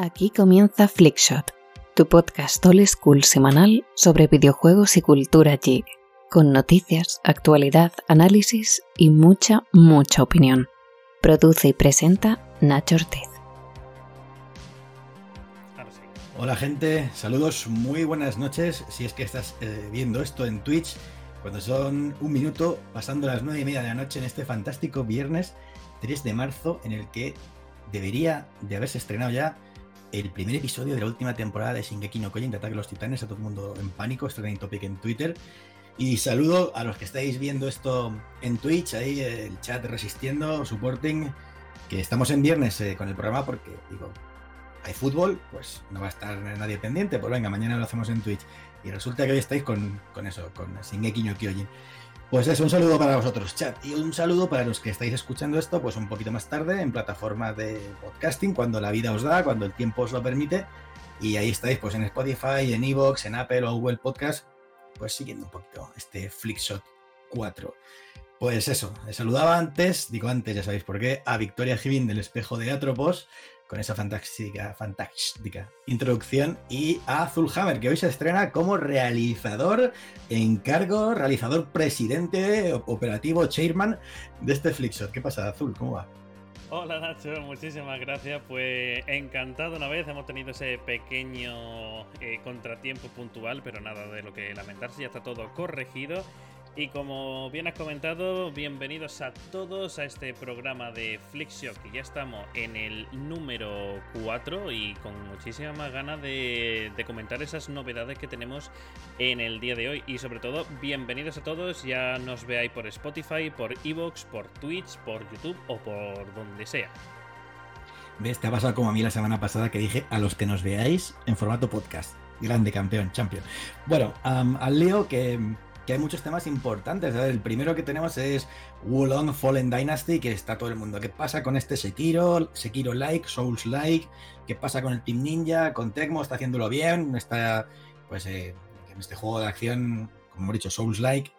Aquí comienza Flickshot, tu podcast old school semanal sobre videojuegos y cultura geek, con noticias, actualidad, análisis y mucha, mucha opinión. Produce y presenta Nacho Ortiz. Hola gente, saludos, muy buenas noches. Si es que estás eh, viendo esto en Twitch, cuando son un minuto pasando las nueve y media de la noche en este fantástico viernes 3 de marzo, en el que debería de haberse estrenado ya el primer episodio de la última temporada de Shingeki no Kyojin de Ataque a los Titanes, a todo el mundo en pánico, es trending topic en Twitter. Y saludo a los que estáis viendo esto en Twitch, ahí el chat resistiendo, supporting, que estamos en viernes eh, con el programa porque, digo, hay fútbol, pues no va a estar nadie pendiente, pues venga, mañana lo hacemos en Twitch. Y resulta que hoy estáis con, con eso, con Shingeki no Kyojin. Pues es un saludo para vosotros, chat. Y un saludo para los que estáis escuchando esto, pues un poquito más tarde en plataformas de podcasting, cuando la vida os da, cuando el tiempo os lo permite. Y ahí estáis, pues en Spotify, en Evox, en Apple o Google Podcast, pues siguiendo un poquito este Flickshot 4. Pues eso, saludaba antes, digo antes, ya sabéis por qué, a Victoria Givin del Espejo de Atropos, con esa fantástica, introducción, y a Zulhammer, que hoy se estrena como realizador en cargo, realizador presidente, operativo, chairman de este Flixor. ¿Qué pasa, Azul? ¿Cómo va? Hola Nacho, muchísimas gracias. Pues encantado una vez, hemos tenido ese pequeño eh, contratiempo puntual, pero nada de lo que lamentarse, ya está todo corregido y como bien has comentado, bienvenidos a todos a este programa de Flixio, que ya estamos en el número 4 y con muchísimas más ganas de, comentar esas novedades que tenemos en el día de hoy. Y sobre todo, bienvenidos a todos, ya nos veáis por Spotify, por Evox, por Twitch, por YouTube o por donde sea. ¿Ves? Te ha pasado como a mí la semana pasada que dije a los que nos veáis en formato podcast. Grande campeón, champion. Bueno, al Leo que que hay muchos temas importantes. El primero que tenemos es Wulong Fallen Dynasty, que está todo el mundo. ¿Qué pasa con este Sekiro? Sekiro like, Souls like. ¿Qué pasa con el Team Ninja? Con Tecmo está haciéndolo bien. Está, pues, eh, en este juego de acción, como hemos dicho, Souls like,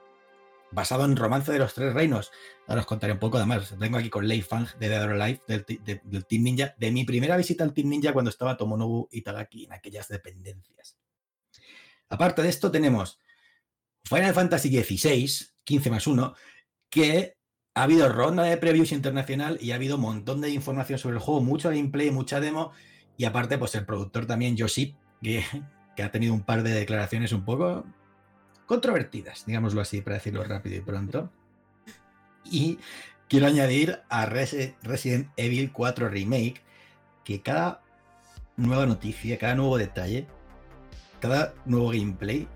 basado en Romance de los Tres Reinos. Ahora os contaré un poco, además, vengo aquí con Lei Fang de Dead or Alive, del, del, Team Ninja, de mi primera visita al Team Ninja cuando estaba Tomonobu Itagaki en aquellas dependencias. Aparte de esto, tenemos Final Fantasy XVI, 15 más 1, que ha habido ronda de previews internacional y ha habido un montón de información sobre el juego, mucho gameplay, mucha demo, y aparte, pues el productor también, Yoshi, que, que ha tenido un par de declaraciones un poco controvertidas, digámoslo así, para decirlo rápido y pronto. Y quiero añadir a Resident Evil 4 Remake que cada nueva noticia, cada nuevo detalle, cada nuevo gameplay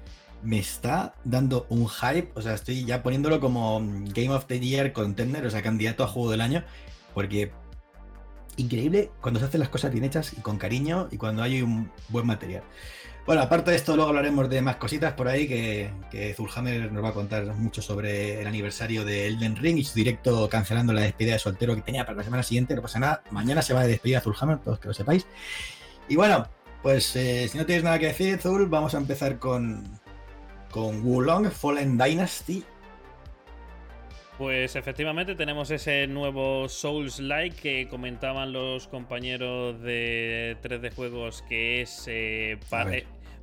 me está dando un hype, o sea, estoy ya poniéndolo como Game of the Year contender, o sea, candidato a juego del año, porque increíble cuando se hacen las cosas bien hechas y con cariño y cuando hay un buen material. Bueno, aparte de esto, luego hablaremos de más cositas por ahí que, que Zulhammer nos va a contar mucho sobre el aniversario de Elden Ring y su directo cancelando la despedida de soltero que tenía para la semana siguiente. No pasa nada, mañana se va a despedir a Zulhammer, todos que lo sepáis. Y bueno, pues eh, si no tienes nada que decir, Zul, vamos a empezar con, con Wulong Fallen Dynasty. Pues efectivamente tenemos ese nuevo Souls-like que comentaban los compañeros de 3D Juegos que es eh, para,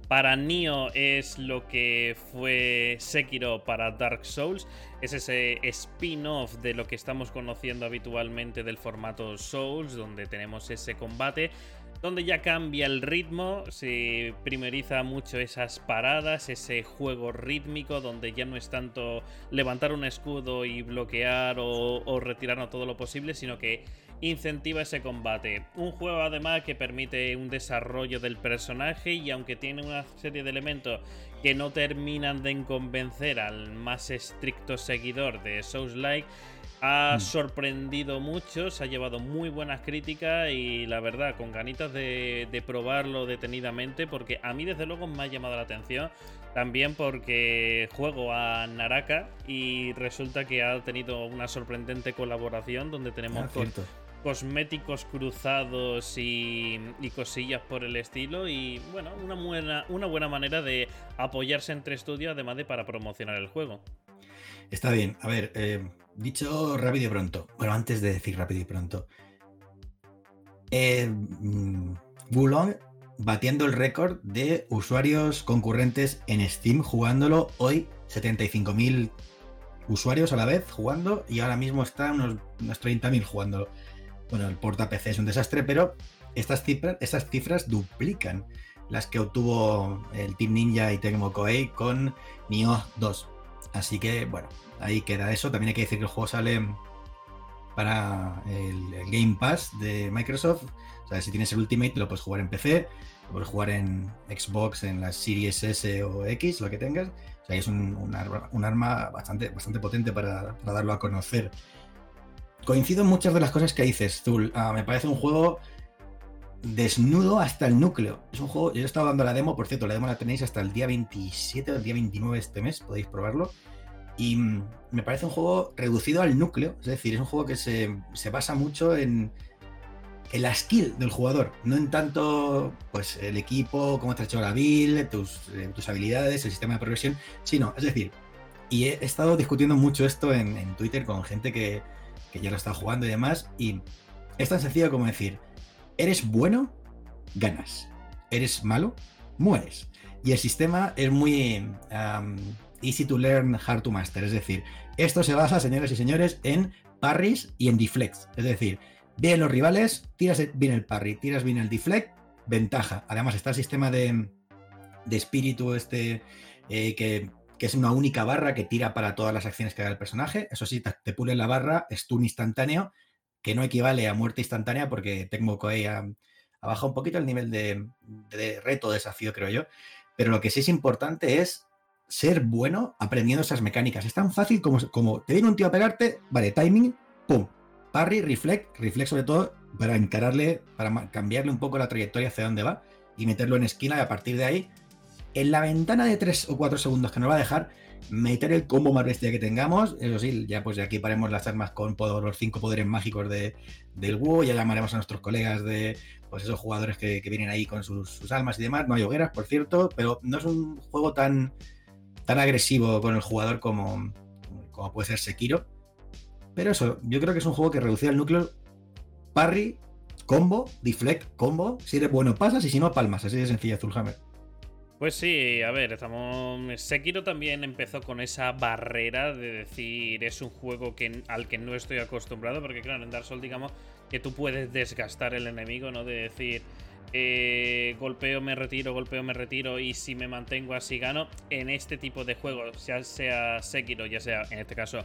para Nioh es lo que fue Sekiro para Dark Souls. Es ese spin-off de lo que estamos conociendo habitualmente del formato Souls, donde tenemos ese combate donde ya cambia el ritmo, se primeriza mucho esas paradas, ese juego rítmico, donde ya no es tanto levantar un escudo y bloquear o, retirarnos todo lo posible, sino que incentiva ese combate. Un juego además que permite un desarrollo del personaje y aunque tiene una serie de elementos que no terminan de convencer al más estricto seguidor de Souls-like, ha mm. sorprendido mucho, se ha llevado muy buenas críticas y la verdad, con ganitas de, probarlo detenidamente, porque a mí desde luego me ha llamado la atención. También porque juego a Naraka y resulta que ha tenido una sorprendente colaboración donde tenemos ah, cosméticos cruzados y, cosillas por el estilo. Y bueno, una buena, una buena manera de apoyarse entre estudios, además de para promocionar el juego. Está bien. A ver, eh, dicho rápido y pronto. Bueno, antes de decir rápido y pronto. Eh, mm, Wulong batiendo el récord de usuarios concurrentes en Steam jugándolo hoy 75.000 usuarios a la vez jugando y ahora mismo está unos, unos 30.000 jugándolo. Bueno, el porta PC es un desastre, pero estas cifras, estas cifras duplican las que obtuvo el Team Ninja y Tecmo Koei con Nioh 2. Así que, bueno, ahí queda eso. También hay que decir que el juego sale para el, Game Pass de Microsoft. O sea, si tienes el Ultimate lo puedes jugar en PC, lo puedes jugar en Xbox, en las Series S o X, lo que tengas. O sea, es un, arma, bastante, bastante potente para, darlo a conocer. Coincido en muchas de las cosas que dices, Zul. Ah, me parece un juego desnudo hasta el núcleo. Es un juego, yo he estado dando la demo, por cierto, la demo la tenéis hasta el día 27 o el día 29 de este mes, podéis probarlo. Y me parece un juego reducido al núcleo, es decir, es un juego que se, basa mucho en, en, la skill del jugador, no en tanto pues el equipo, cómo ha hecho la build, tus, eh, tus habilidades, el sistema de progresión, sino, es decir, y he, estado discutiendo mucho esto en, en Twitter con gente que, que ya lo está jugando y demás, y es tan sencillo como decir, eres bueno, ganas. Eres malo, mueres. Y el sistema es muy easy to learn, hard to master. Es decir, esto se basa, señores y señores, en parries y en deflects. Es decir, bien los rivales, tiras bien el parry, tiras bien el deflect, ventaja. Además está el sistema de, espíritu este eh, que, es una única barra que tira para todas las acciones que haga el personaje. Eso sí, te, te pule la barra, stun instantáneo que no equivale a muerte instantánea porque Tecmo Koei ha, bajado un poquito el nivel de, reto, desafío, creo yo. Pero lo que sí es importante es ser bueno aprendiendo esas mecánicas. Es tan fácil como, como te viene un tío a pegarte, vale, timing, pum, parry, reflect, reflect sobre todo para encararle, para cambiarle un poco la trayectoria hacia dónde va y meterlo en esquina y a partir de ahí, en la ventana de 3 o 4 segundos que nos va a dejar, meter el combo más bestia que tengamos. Eso sí, ya pues de aquí paremos las armas con los cinco poderes mágicos de, del WoW. Ya llamaremos a nuestros colegas de pues esos jugadores que, vienen ahí con sus, almas y demás. No hay hogueras, por cierto, pero no es un juego tan, tan agresivo con el jugador como, como puede ser Sekiro. Pero eso, yo creo que es un juego que reduce el núcleo parry, combo, deflect, combo. Si eres bueno, pasas y si no, palmas. Así de sencilla, Zulhammer. Pues sí, a ver, estamos. Sekiro también empezó con esa barrera de decir es un juego que, al que no estoy acostumbrado, porque claro, en Dark Souls digamos que tú puedes desgastar el enemigo, ¿no? De decir eh, golpeo, me retiro, golpeo, me retiro. Y si me mantengo así gano. En este tipo de juegos, ya sea Sekiro, ya sea en este caso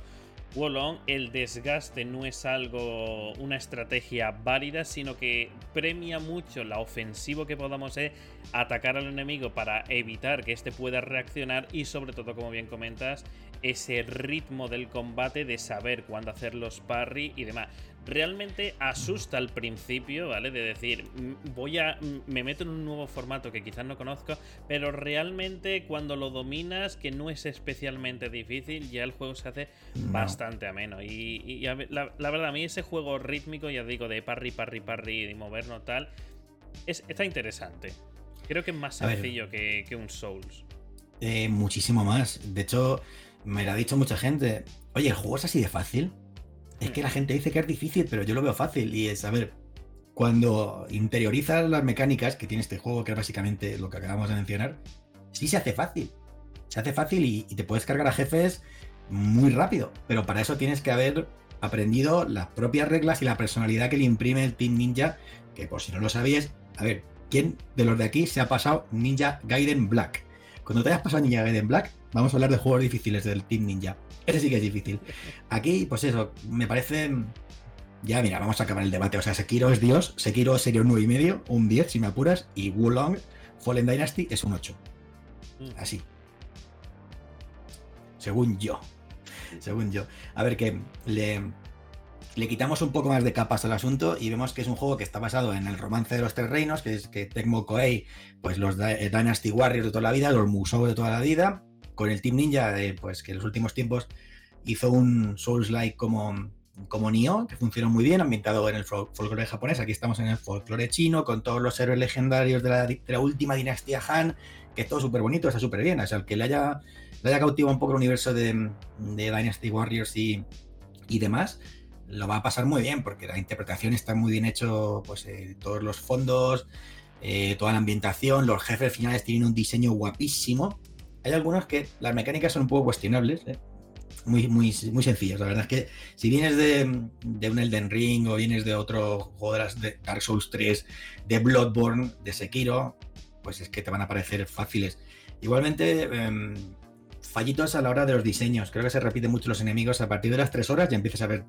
Wolong, el desgaste no es algo, una estrategia válida, sino que premia mucho la ofensivo que podamos ser, atacar al enemigo para evitar que éste pueda reaccionar. Y sobre todo, como bien comentas, ese ritmo del combate de saber cuándo hacer los parry y demás realmente asusta al principio, ¿vale? De decir, voy a. me meto en un nuevo formato que quizás no conozco, pero realmente cuando lo dominas, que no es especialmente difícil, ya el juego se hace bastante ameno. Y, la, verdad, a mí ese juego rítmico, ya digo, de parry, parry, parry, y movernos tal, es, está interesante. Creo que es más sencillo que, un Souls. Eh, muchísimo más. De hecho, me lo ha dicho mucha gente. Oye, ¿el juego es así de fácil? Es que la gente dice que es difícil, pero yo lo veo fácil. Y es, a ver, cuando interiorizas las mecánicas que tiene este juego, que es básicamente lo que acabamos de mencionar, sí se hace fácil. Se hace fácil y, te puedes cargar a jefes muy rápido. Pero para eso tienes que haber aprendido las propias reglas y la personalidad que le imprime el Team Ninja. Que por si no lo sabías, a ver, ¿quién de los de aquí se ha pasado Ninja Gaiden Black? Cuando te hayas pasado Ninja Gaiden Black, vamos a hablar de juegos difíciles del Team Ninja. Ese sí que es difícil. Aquí, pues eso, me parece. Ya, mira, vamos a acabar el debate. O sea, Sekiro es Dios, Sekiro sería un 9,5, un 10 si me apuras, y Wulong Fallen Dynasty es un 8. Mm. Así. Según yo. Según yo. A ver, que le, le quitamos un poco más de capas al asunto y vemos que es un juego que está basado en el romance de los tres reinos, que es que Tecmo Koei, pues los Dynasty Warriors de toda la vida, los Musou de toda la vida, con el Team Ninja, pues que en los últimos tiempos hizo un Souls-like como, como Nioh, que funcionó muy bien, ambientado en el folclore japonés. Aquí estamos en el folclore chino, con todos los héroes legendarios de la, última dinastía Han, que es todo súper bonito, está súper bien. O sea, el que le haya, le haya cautivado un poco el universo de, Dynasty Warriors y, y demás, lo va a pasar muy bien, porque la interpretación está muy bien hecho, pues eh, todos los fondos, eh, toda la ambientación, los jefes finales tienen un diseño guapísimo. Hay algunos que las mecánicas son un poco cuestionables, ¿eh? muy, muy, muy sencillas. La verdad es que si vienes de, un Elden Ring o vienes de otro juego de, Dark Souls 3, de Bloodborne, de Sekiro, pues es que te van a parecer fáciles. Igualmente, em, fallitos a la hora de los diseños. Creo que se repiten mucho los enemigos. A partir de las 3 horas ya empiezas a ver,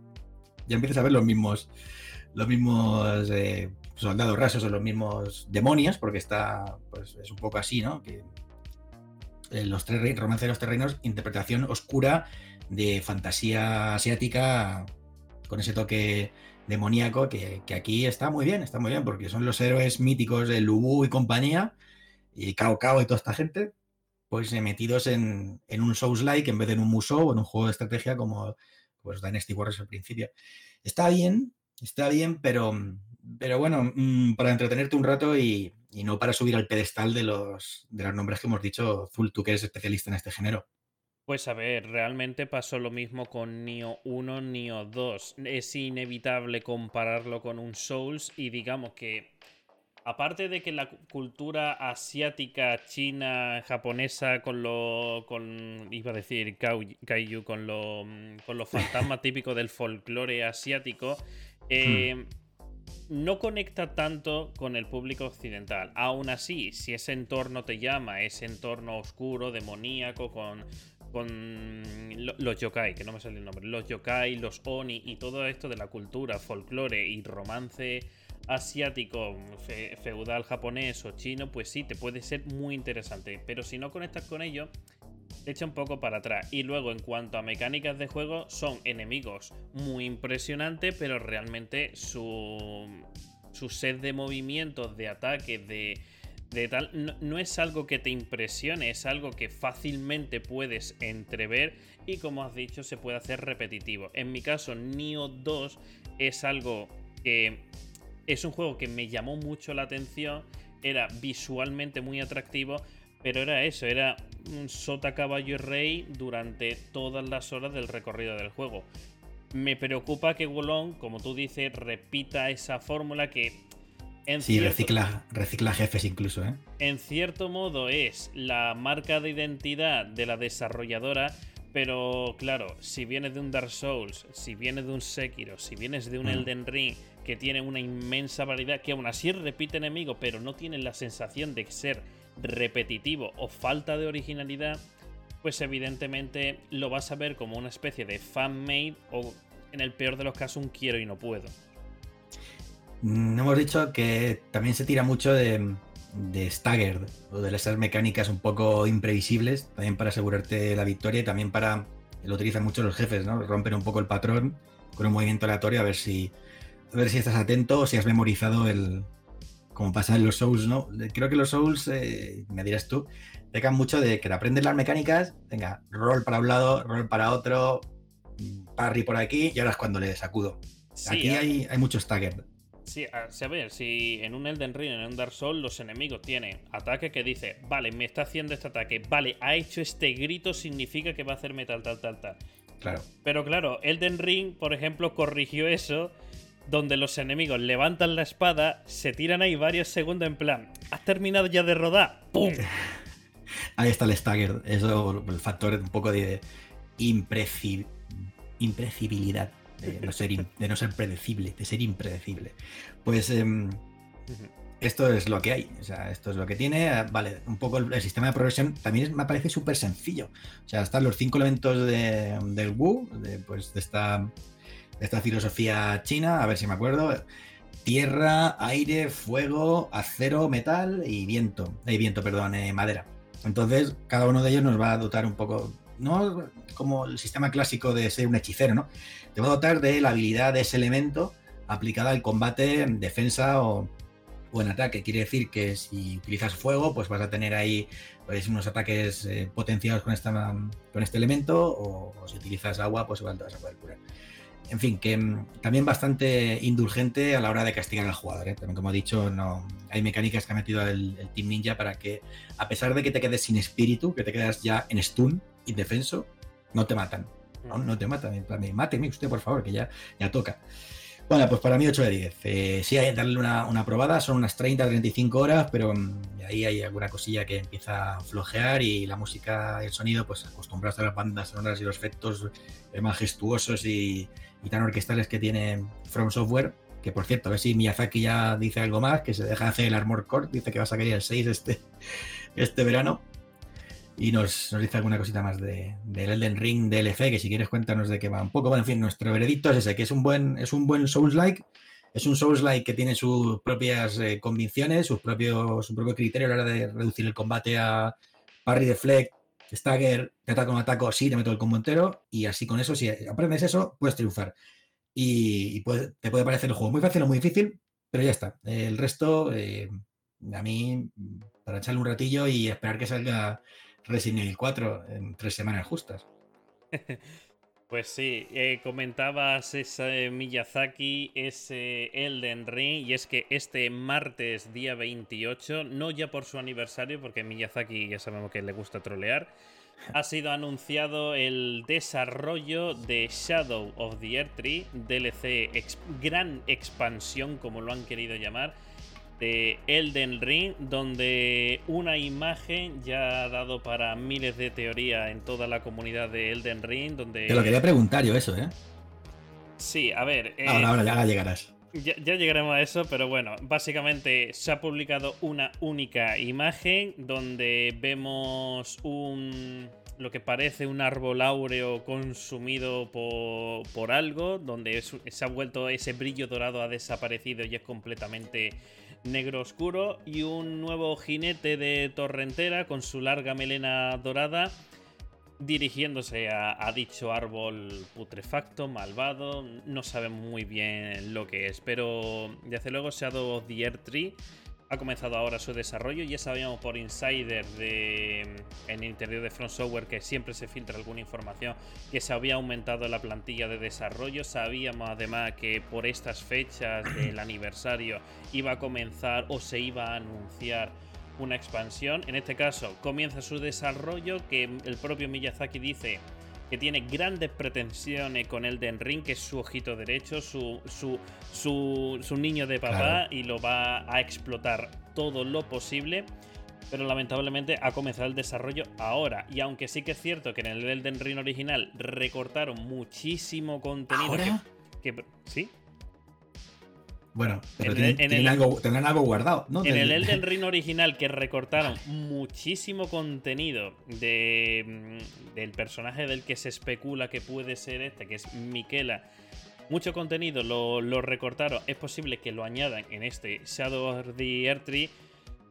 ya empiezas a ver los mismos, los mismos eh, soldados rasos o los mismos demonios, porque está, pues es un poco así, ¿no? Los tres romances de los terrenos, interpretación oscura de fantasía asiática con ese toque demoníaco que, aquí está muy bien, está muy bien, porque son los héroes míticos de Lubu y compañía, y Cao Cao y toda esta gente, pues eh, metidos en, un Souls-like en vez de en un Musou o en un juego de estrategia como pues Dynasty Warriors al principio. Está bien, está bien, pero, pero bueno, mm, para entretenerte un rato y, no para subir al pedestal de los, de los nombres que hemos dicho, Zul, tú que eres especialista en este género. Pues a ver, realmente pasó lo mismo con Nio 1, Nio 2. Es inevitable compararlo con un Souls y digamos que aparte de que la cultura asiática, china, japonesa, con lo. con. iba a decir kaiju, con lo. con los fantasmas típicos del folclore asiático. Eh, hmm. No conecta tanto con el público occidental. Aún así, si ese entorno te llama, ese entorno oscuro, demoníaco, con con los yokai, que no me sale el nombre, los yokai, los oni y todo esto de la cultura, folclore y romance asiático, feudal japonés o chino, pues sí, te puede ser muy interesante. Pero si no conectas con ello, te echa un poco para atrás. Y luego, en cuanto a mecánicas de juego, son enemigos muy impresionantes, pero realmente su, su set de movimientos, de ataques, de de tal, no, es algo que te impresione, es algo que fácilmente puedes entrever y como has dicho se puede hacer repetitivo. En mi caso, Nio 2 es algo que es un juego que me llamó mucho la atención, era visualmente muy atractivo, pero era eso, era un sota caballo y rey durante todas las horas del recorrido del juego. Me preocupa que Wolong, como tú dices, repita esa fórmula que sí, recicla, recicla jefes incluso, ¿eh? En cierto modo es la marca de identidad de la desarrolladora, pero claro, si vienes de un Dark Souls, si vienes de un Sekiro, si vienes de un mm. Elden Ring, que tiene una inmensa variedad, que aún así repite enemigos, pero no tiene la sensación de ser repetitivo o falta de originalidad, pues evidentemente lo vas a ver como una especie de fan-made o en el peor de los casos un quiero y no puedo. No hemos dicho que también se tira mucho de, de staggered o de esas mecánicas un poco imprevisibles, también para asegurarte la victoria y también para. Lo utilizan mucho los jefes, ¿no? Rompen un poco el patrón con un movimiento aleatorio a ver si. A ver si estás atento o si has memorizado el. Como pasa en los Souls, ¿no? Creo que los Souls, eh, me dirás tú, dejan mucho de que aprendes las mecánicas, venga, roll para un lado, roll para otro, parry por aquí, y ahora es cuando le sacudo. aquí hay, hay mucho staggered. Sí, a, ver, si en un Elden Ring, en un Dark Souls, los enemigos tienen ataque que dice, vale, me está haciendo este ataque, vale, ha hecho este grito, significa que va a hacerme tal, tal, tal, tal. Claro. Pero claro, Elden Ring, por ejemplo, corrigió eso, donde los enemigos levantan la espada, se tiran ahí varios segundos en plan, ¿has terminado ya de rodar? ¡Pum! Ahí está el stagger, eso, el factor un poco de imprecibilidad de no ser, de no ser predecible, de ser impredecible. Pues em, esto es lo que hay, o sea, esto es lo que tiene. Ah, vale, un poco el, sistema de progresión también me parece súper sencillo. O sea, están los cinco elementos de, del Wu, de, pues, de esta, esta filosofía china, a ver si me acuerdo. Tierra, aire, fuego, acero, metal y viento. Eh, viento, perdón, eh, madera. Entonces, cada uno de ellos nos va a dotar un poco, no como el sistema clásico de ser un hechicero, ¿no? te va a dotar de la habilidad de ese elemento aplicada al combate, en defensa o, en ataque. Quiere decir que si utilizas fuego, pues vas a tener ahí pues, unos ataques eh, potenciados con, esta, con este elemento, o, si utilizas agua, pues igual te vas a poder curar. En fin, que mm, también bastante indulgente a la hora de castigar al jugador. ¿eh? También, como he dicho, no hay mecánicas que ha metido el, Team Ninja para que, a pesar de que te quedes sin espíritu, que te quedas ya en stun, indefenso, no te matan no, te mata, máteme usted, por favor, que ya, ya toca. Bueno, pues para mí 8 de 10. Eh, sí, hay que darle una, una, probada, son unas 30, 35 horas, pero mm, ahí hay alguna cosilla que empieza a flojear y la música y el sonido, pues acostumbrados a las bandas sonoras y los efectos eh, majestuosos y, tan orquestales que tiene From Software, que por cierto, a ver si Miyazaki ya dice algo más, que se deja hacer el Armor Core, dice que va a sacar el 6 este, este verano. Y nos, nos, dice alguna cosita más de, del Elden Ring DLC, que si quieres cuéntanos de qué va un poco. Bueno, en fin, nuestro veredicto es ese, que es un buen, es un buen Souls-like. Es un Souls-like que tiene sus propias eh, convicciones, sus propios, su propio criterio a la hora de reducir el combate a parry deflect, stagger, te ataco un ataco, sí, te meto el combo entero. Y así con eso, si aprendes eso, puedes triunfar. Y, y puede, te puede parecer el juego muy fácil o muy difícil, pero ya está. El resto, eh, a mí, para echarle un ratillo y esperar que salga Resident Evil 4 en tres semanas justas. Pues sí, eh, comentabas ese Miyazaki, ese Elden Ring, y es que este martes, día 28, no ya por su aniversario, porque Miyazaki ya sabemos que le gusta trolear, ha sido anunciado el desarrollo de Shadow of the Earth Tree, DLC gran expansión, como lo han querido llamar, de Elden Ring, donde una imagen ya ha dado para miles de teorías en toda la comunidad de Elden Ring. Donde... Te lo quería preguntar yo eso, ¿eh? Sí, a ver. Eh, ahora, ahora, ya llegarás. Ya, ya, llegaremos a eso, pero bueno, básicamente se ha publicado una única imagen donde vemos un lo que parece un árbol áureo consumido por, por algo, donde es, se ha vuelto ese brillo dorado ha desaparecido y es completamente negro oscuro y un nuevo jinete de torrentera con su larga melena dorada dirigiéndose a, dicho árbol putrefacto, malvado, no sabemos muy bien lo que es, pero desde luego Shadow of the Earth Tree ha comenzado ahora su desarrollo. Ya sabíamos por insider de, en el interior de Front Software que siempre se filtra alguna información que se había aumentado la plantilla de desarrollo. Sabíamos además que por estas fechas del aniversario iba a comenzar o se iba a anunciar una expansión. En este caso comienza su desarrollo que el propio Miyazaki dice que tiene grandes pretensiones con Elden Ring, que es su ojito derecho, su, su, su, niño de papá, y lo va a explotar todo lo posible. Pero lamentablemente ha comenzado el desarrollo ahora. Y aunque sí que es cierto que en el Elden Ring original recortaron muchísimo contenido. Que, ¿Sí? Bueno, pero tienen, algo, tendrán algo guardado, ¿no? En el Elden Ring original que recortaron muchísimo contenido de, mm, del personaje del que se especula que puede ser este, que es Miquela. Mucho contenido lo, lo recortaron. Es posible que lo añadan en este Shadow of the Earth Tree.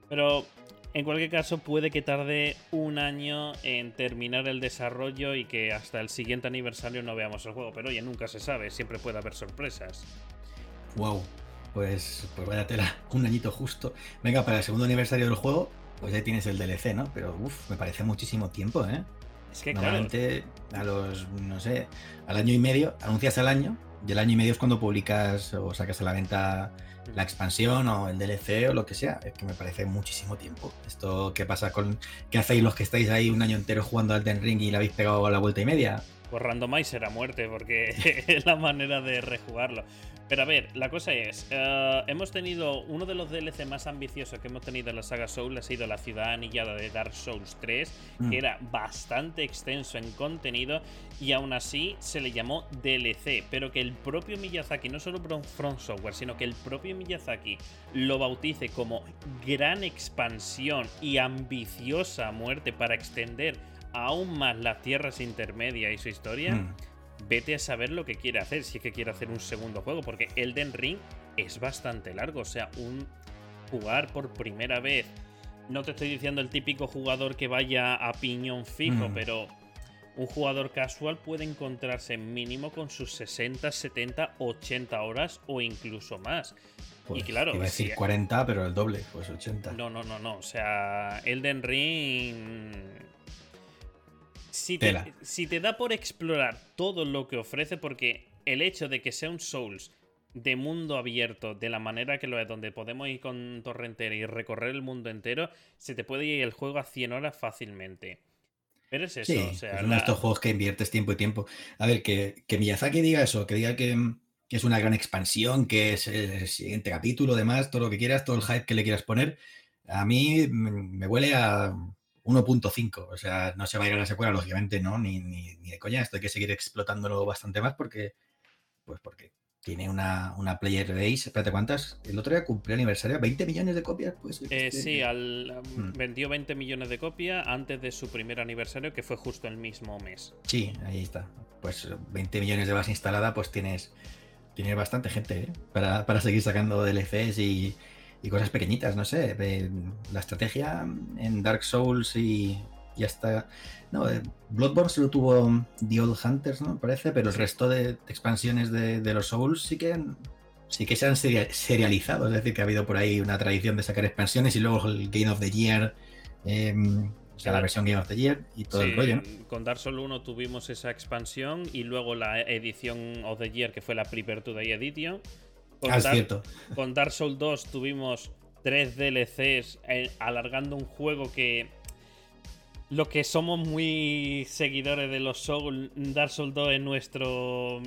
Pero en cualquier caso, puede que tarde un año en terminar el desarrollo y que hasta el siguiente aniversario no veamos el juego. Pero oye, nunca se sabe, siempre puede haber sorpresas. Wow, pues, pues vaya tela, un añito justo. Venga, para el segundo aniversario del juego, pues ya tienes el DLC, ¿no? Pero uff, me parece muchísimo tiempo, ¿eh? Es que Normalmente a los, no sé, al año y medio, anuncias al año, y el año y medio es cuando publicas o sacas a la venta la expansión o el DLC o lo que sea. Es que me parece muchísimo tiempo. Esto, ¿qué pasa con. ¿Qué hacéis los que estáis ahí un año entero jugando al Den Ring y le habéis pegado a la vuelta y media? Pues randomizer a muerte, porque es la manera de rejugarlo. Pero a ver, la cosa es, uh, hemos tenido uno de los DLC más ambiciosos que hemos tenido en la saga Soul ha sido la ciudad anillada de Dark Souls 3, mm. que era bastante extenso en contenido y aún así se le llamó DLC, pero que el propio Miyazaki, no solo From Software, sino que el propio Miyazaki lo bautice como gran expansión y ambiciosa muerte para extender aún más las tierras intermedias y su historia. Mm vete a saber lo que quiere hacer, si es que quiere hacer un segundo juego, porque Elden Ring es bastante largo, o sea, un jugar por primera vez. No te estoy diciendo el típico jugador que vaya a piñón fijo, mm. pero un jugador casual puede encontrarse mínimo con sus 60, 70, 80 horas o incluso más. y pues, claro, iba a decir 40, pero el doble, pues 80. No, no, no, no. O sea, Elden Ring si te, si te da por explorar todo lo que ofrece, porque el hecho de que sea un Souls de mundo abierto, de la manera que lo es, donde podemos ir con Torrentera y recorrer el mundo entero, se te puede ir el juego a 100 horas fácilmente. Pero es eso, o sea. Es uno de estos juegos que inviertes tiempo y tiempo. A ver, que, que Miyazaki diga eso, que diga que, que es una gran expansión, que es el siguiente capítulo, demás, todo lo que quieras, todo el hype que le quieras poner, a mí me huele a 1.5. O sea, no se va a ir a la secuela, lógicamente, ¿no? Ni, ni, ni, de coña. Esto hay que seguir explotándolo bastante más porque, pues porque tiene una, una player base. Espérate, ¿cuántas? El otro día cumplió aniversario, 20 millones de copias. Pues, eh, sí, al, hmm. vendió 20 millones de copias antes de su primer aniversario, que fue justo el mismo mes. Sí, ahí está. Pues 20 millones de base instalada, pues tienes tiene bastante gente ¿eh? para, para, seguir sacando DLCs y, y, cosas pequeñitas, no sé. La estrategia en Dark Souls y, y hasta. No, eh, Bloodborne solo tuvo The Old Hunters, ¿no? Parece, pero el resto de, expansiones de, de, los Souls sí que sí que se han serializado. Es decir, que ha habido por ahí una tradición de sacar expansiones y luego el Game of the Year. Eh, o sea, la versión Game of the Year y todo el rollo, ¿no? Con Dark Souls 1 tuvimos esa expansión y luego la edición of the Year, que fue la Prepare Today Edition. Con ah, es cierto. Con Dark Souls 2 tuvimos tres DLCs eh, alargando un juego que. Lo que somos muy seguidores de los Souls, Dark Souls 2 es nuestro.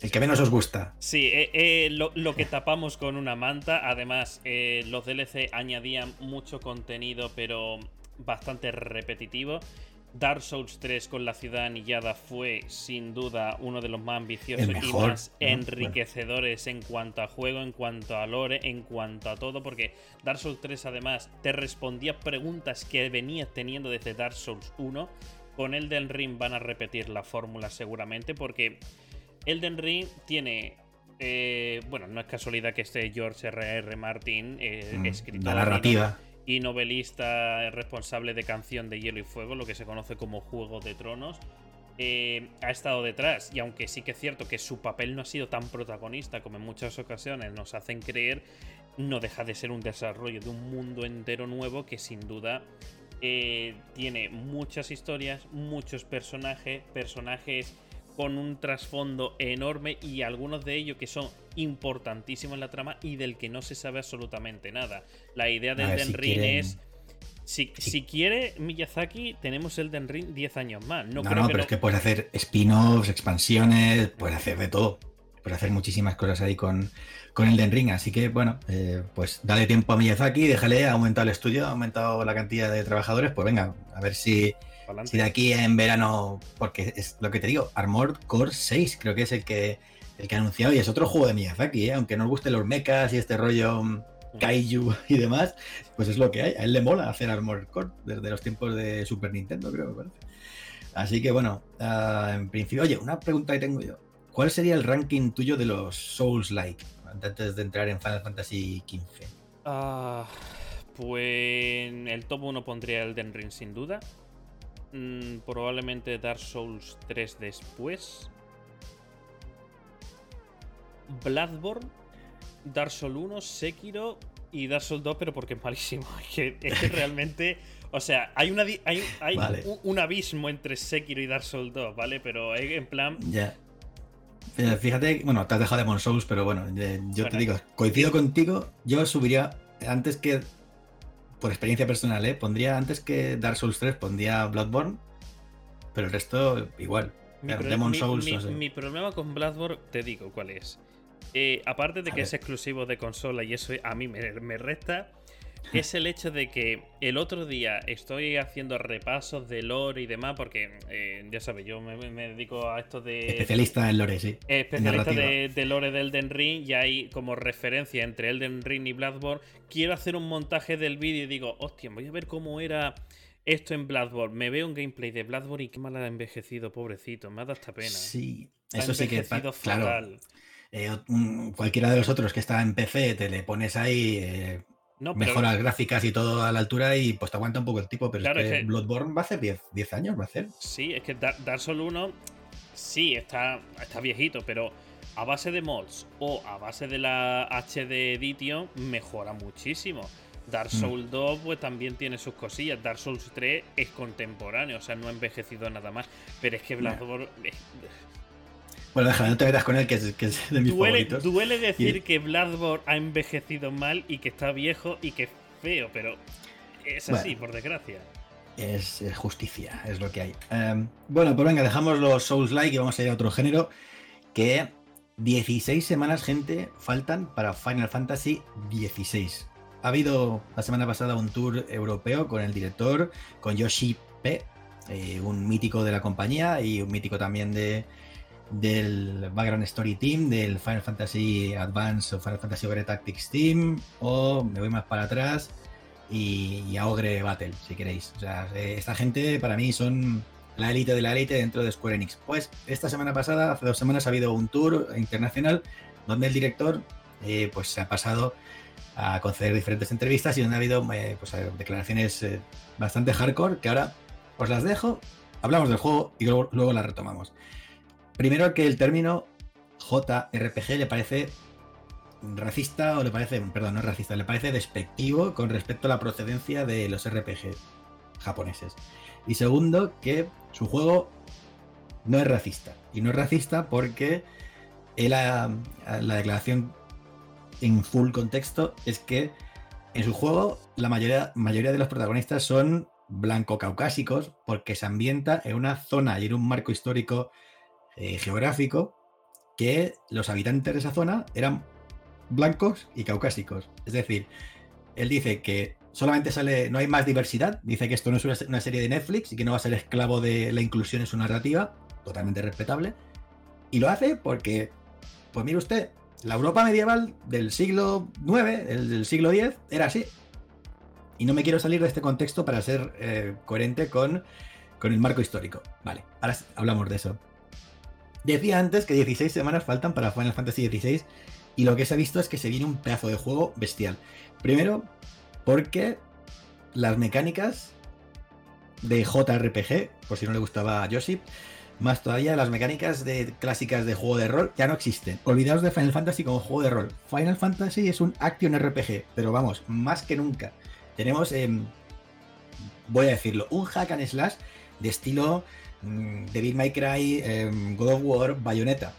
El que menos os gusta. Sí, eh, eh, lo, lo, que tapamos con una manta. Además, los DLC añadían mucho contenido, pero bastante repetitivo. Dark Souls 3 con la ciudad anillada fue sin duda uno de los más ambiciosos y más enriquecedores en cuanto a juego, en cuanto a lore, en cuanto a todo, porque Dark Souls 3 además te respondía preguntas que venías teniendo desde Dark Souls 1. Con Elden Ring van a repetir la fórmula seguramente, porque Elden Ring tiene eh, bueno, no es casualidad que esté George R.R. Martin, eh, mm, escritor. La narrativa y novelista responsable de Canción de Hielo y Fuego, lo que se conoce como Juego de Tronos, eh, ha estado detrás. Y aunque sí que es cierto que su papel no ha sido tan protagonista como en muchas ocasiones nos hacen creer, no deja de ser un desarrollo de un mundo entero nuevo que sin duda eh, tiene muchas historias, muchos personajes, personajes con un trasfondo enorme y algunos de ellos que son importantísimos en la trama y del que no se sabe absolutamente nada. La idea del Den Ring es... Si, si, quiere Miyazaki, tenemos el Den Ring 10 años más. No, no, pero es que puedes hacer spin-offs, expansiones, puedes hacer de todo. Puedes hacer muchísimas cosas ahí con, con el Den Ring. Así que, bueno, eh, pues dale tiempo a Miyazaki, déjale, ha aumentado el estudio, ha aumentado la cantidad de trabajadores. Pues venga, a ver si, si de aquí en verano, porque es lo que te digo, Armored Core 6 creo que es el que el que ha anunciado y es otro juego de Miyazaki, ¿eh? aunque no os gusten los mechas y este rollo mm, kaiju y demás, pues es lo que hay. A él le mola hacer Armored Core desde los tiempos de Super Nintendo, creo que parece. Así que bueno, uh, en principio, oye, una pregunta que tengo yo. ¿Cuál sería el ranking tuyo de los Souls-like antes de entrar en Final Fantasy XV? Uh, pues en el top 1 pondría el Den Ring sin duda. Mm, probablemente Dark Souls 3 después. Bloodborne, Dark Souls 1, Sekiro y Dark Souls 2, pero porque es malísimo. Es que, realmente. O sea, hay, una, hay, un, abismo entre Sekiro y Dark Souls 2, ¿vale? Pero en plan. Ya. Fíjate, bueno, te has dejado de Mon Souls, pero bueno, yo te digo, coincido contigo, yo subiría antes que por experiencia personal, ¿eh? pondría antes que Dark Souls 3, pondría Bloodborne, pero el resto igual. Mi, Demon Souls, mi, problema con Bloodborne, te digo cuál es. Eh, aparte de que es exclusivo de consola y eso a mí me resta, es el hecho de que el otro día estoy haciendo repasos de lore y demás, porque eh, ya sabes, yo me, dedico a esto de. Especialista en lore, sí. Especialista de, lore de Elden Ring, y hay como referencia entre Elden Ring y Bloodborne. Quiero hacer un montaje del vídeo y digo, hostia, voy a ver cómo era esto en Bloodborne. Me veo un gameplay de Bloodborne y qué mal ha envejecido, pobrecito. Me ha dado esta pena. Sí, eso sí que. Claro. Eh, cualquiera de los otros que está en PC, te le pones ahí. Eh, Mejora gráficas y todo a la altura y pues te aguanta un poco el tipo, pero es, que Bloodborne va a hacer 10, años, va a hacer. Sí, es que Dark Souls 1 sí está, está viejito, pero a base de mods o a base de la HD Edition mejora muchísimo. Dark mm. Souls 2 pues también tiene sus cosillas. Dark Souls 3 es contemporáneo, o sea, no ha envejecido nada más. Pero es que Bloodborne... Bueno, déjame, no te metas con él, que es, que es de mis duele, favoritos. Duele decir que Bloodborne ha envejecido mal y que está viejo y que es feo, pero es así, por desgracia. Es, justicia, es lo que hay. Em, bueno, pues venga, dejamos los Souls-like y vamos a ir a otro género que 16 semanas, gente, faltan para Final Fantasy XVI. Ha habido la semana pasada un tour europeo con el director, con Yoshi P, eh, un mítico de la compañía y un mítico también de, del Background Story Team, del Final Fantasy Advance o Final Fantasy Ogre Tactics Team, o me voy más para atrás y, a Ogre Battle, si queréis. O sea, eh, esta gente para mí son la élite de la élite dentro de Square Enix. Pues esta semana pasada, hace dos semanas, ha habido un tour internacional donde el director eh, pues se ha pasado a conceder diferentes entrevistas y donde ha habido eh, pues, declaraciones bastante hardcore que ahora os las dejo, hablamos del juego y luego, luego las retomamos. Primero que el término JRPG le parece racista o le parece, perdón, no racista, le parece despectivo con respecto a la procedencia de los RPG japoneses. Y segundo, que su juego no es racista. Y no es racista porque la, la declaración en full contexto es que en su juego la mayoría, mayoría de los protagonistas son blanco-caucásicos porque se ambienta en una zona y en un marco histórico eh, geográfico que los habitantes de esa zona eran blancos y caucásicos. Es decir, él dice que solamente sale, no hay más diversidad, dice que esto no es una, serie de Netflix y que no va a ser esclavo de la inclusión en su narrativa, totalmente respetable. Y lo hace porque, pues mire usted, la Europa medieval del siglo IX, del siglo X, era así. Y no me quiero salir de este contexto para ser eh, coherente con, con el marco histórico. Vale, ahora hablamos de eso. Decía antes que 16 semanas faltan para Final Fantasy XVI y lo que se ha visto es que se viene un pedazo de juego bestial. Primero, porque las mecánicas de JRPG, por si no le gustaba a Yoshi, más todavía las mecánicas de clásicas de juego de rol ya no existen. Olvidaos de Final Fantasy como juego de rol. Final Fantasy es un action RPG, pero vamos, más que nunca. Tenemos, em, voy a decirlo, un hack and slash de estilo Mm, David May Cry, em, God of War, Bayonetta.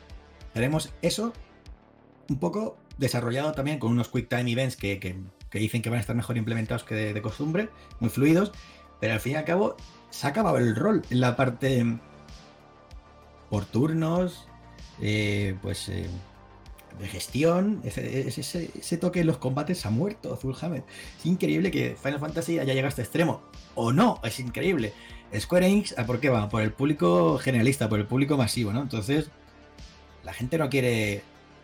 Tenemos eso un poco desarrollado también con unos Quick Time Events que, dicen que van a estar mejor implementados que de, costumbre, muy fluidos, pero al fin y al cabo se ha acabado el rol en la parte por turnos, eh, pues eh, de gestión, ese, toque en los combates ha muerto, Hammer. Es increíble que Final Fantasy haya llegado a este extremo. O no, es increíble. Square Enix, ¿por qué va? Por el público generalista, por el público masivo, ¿no? Entonces, la gente no quiere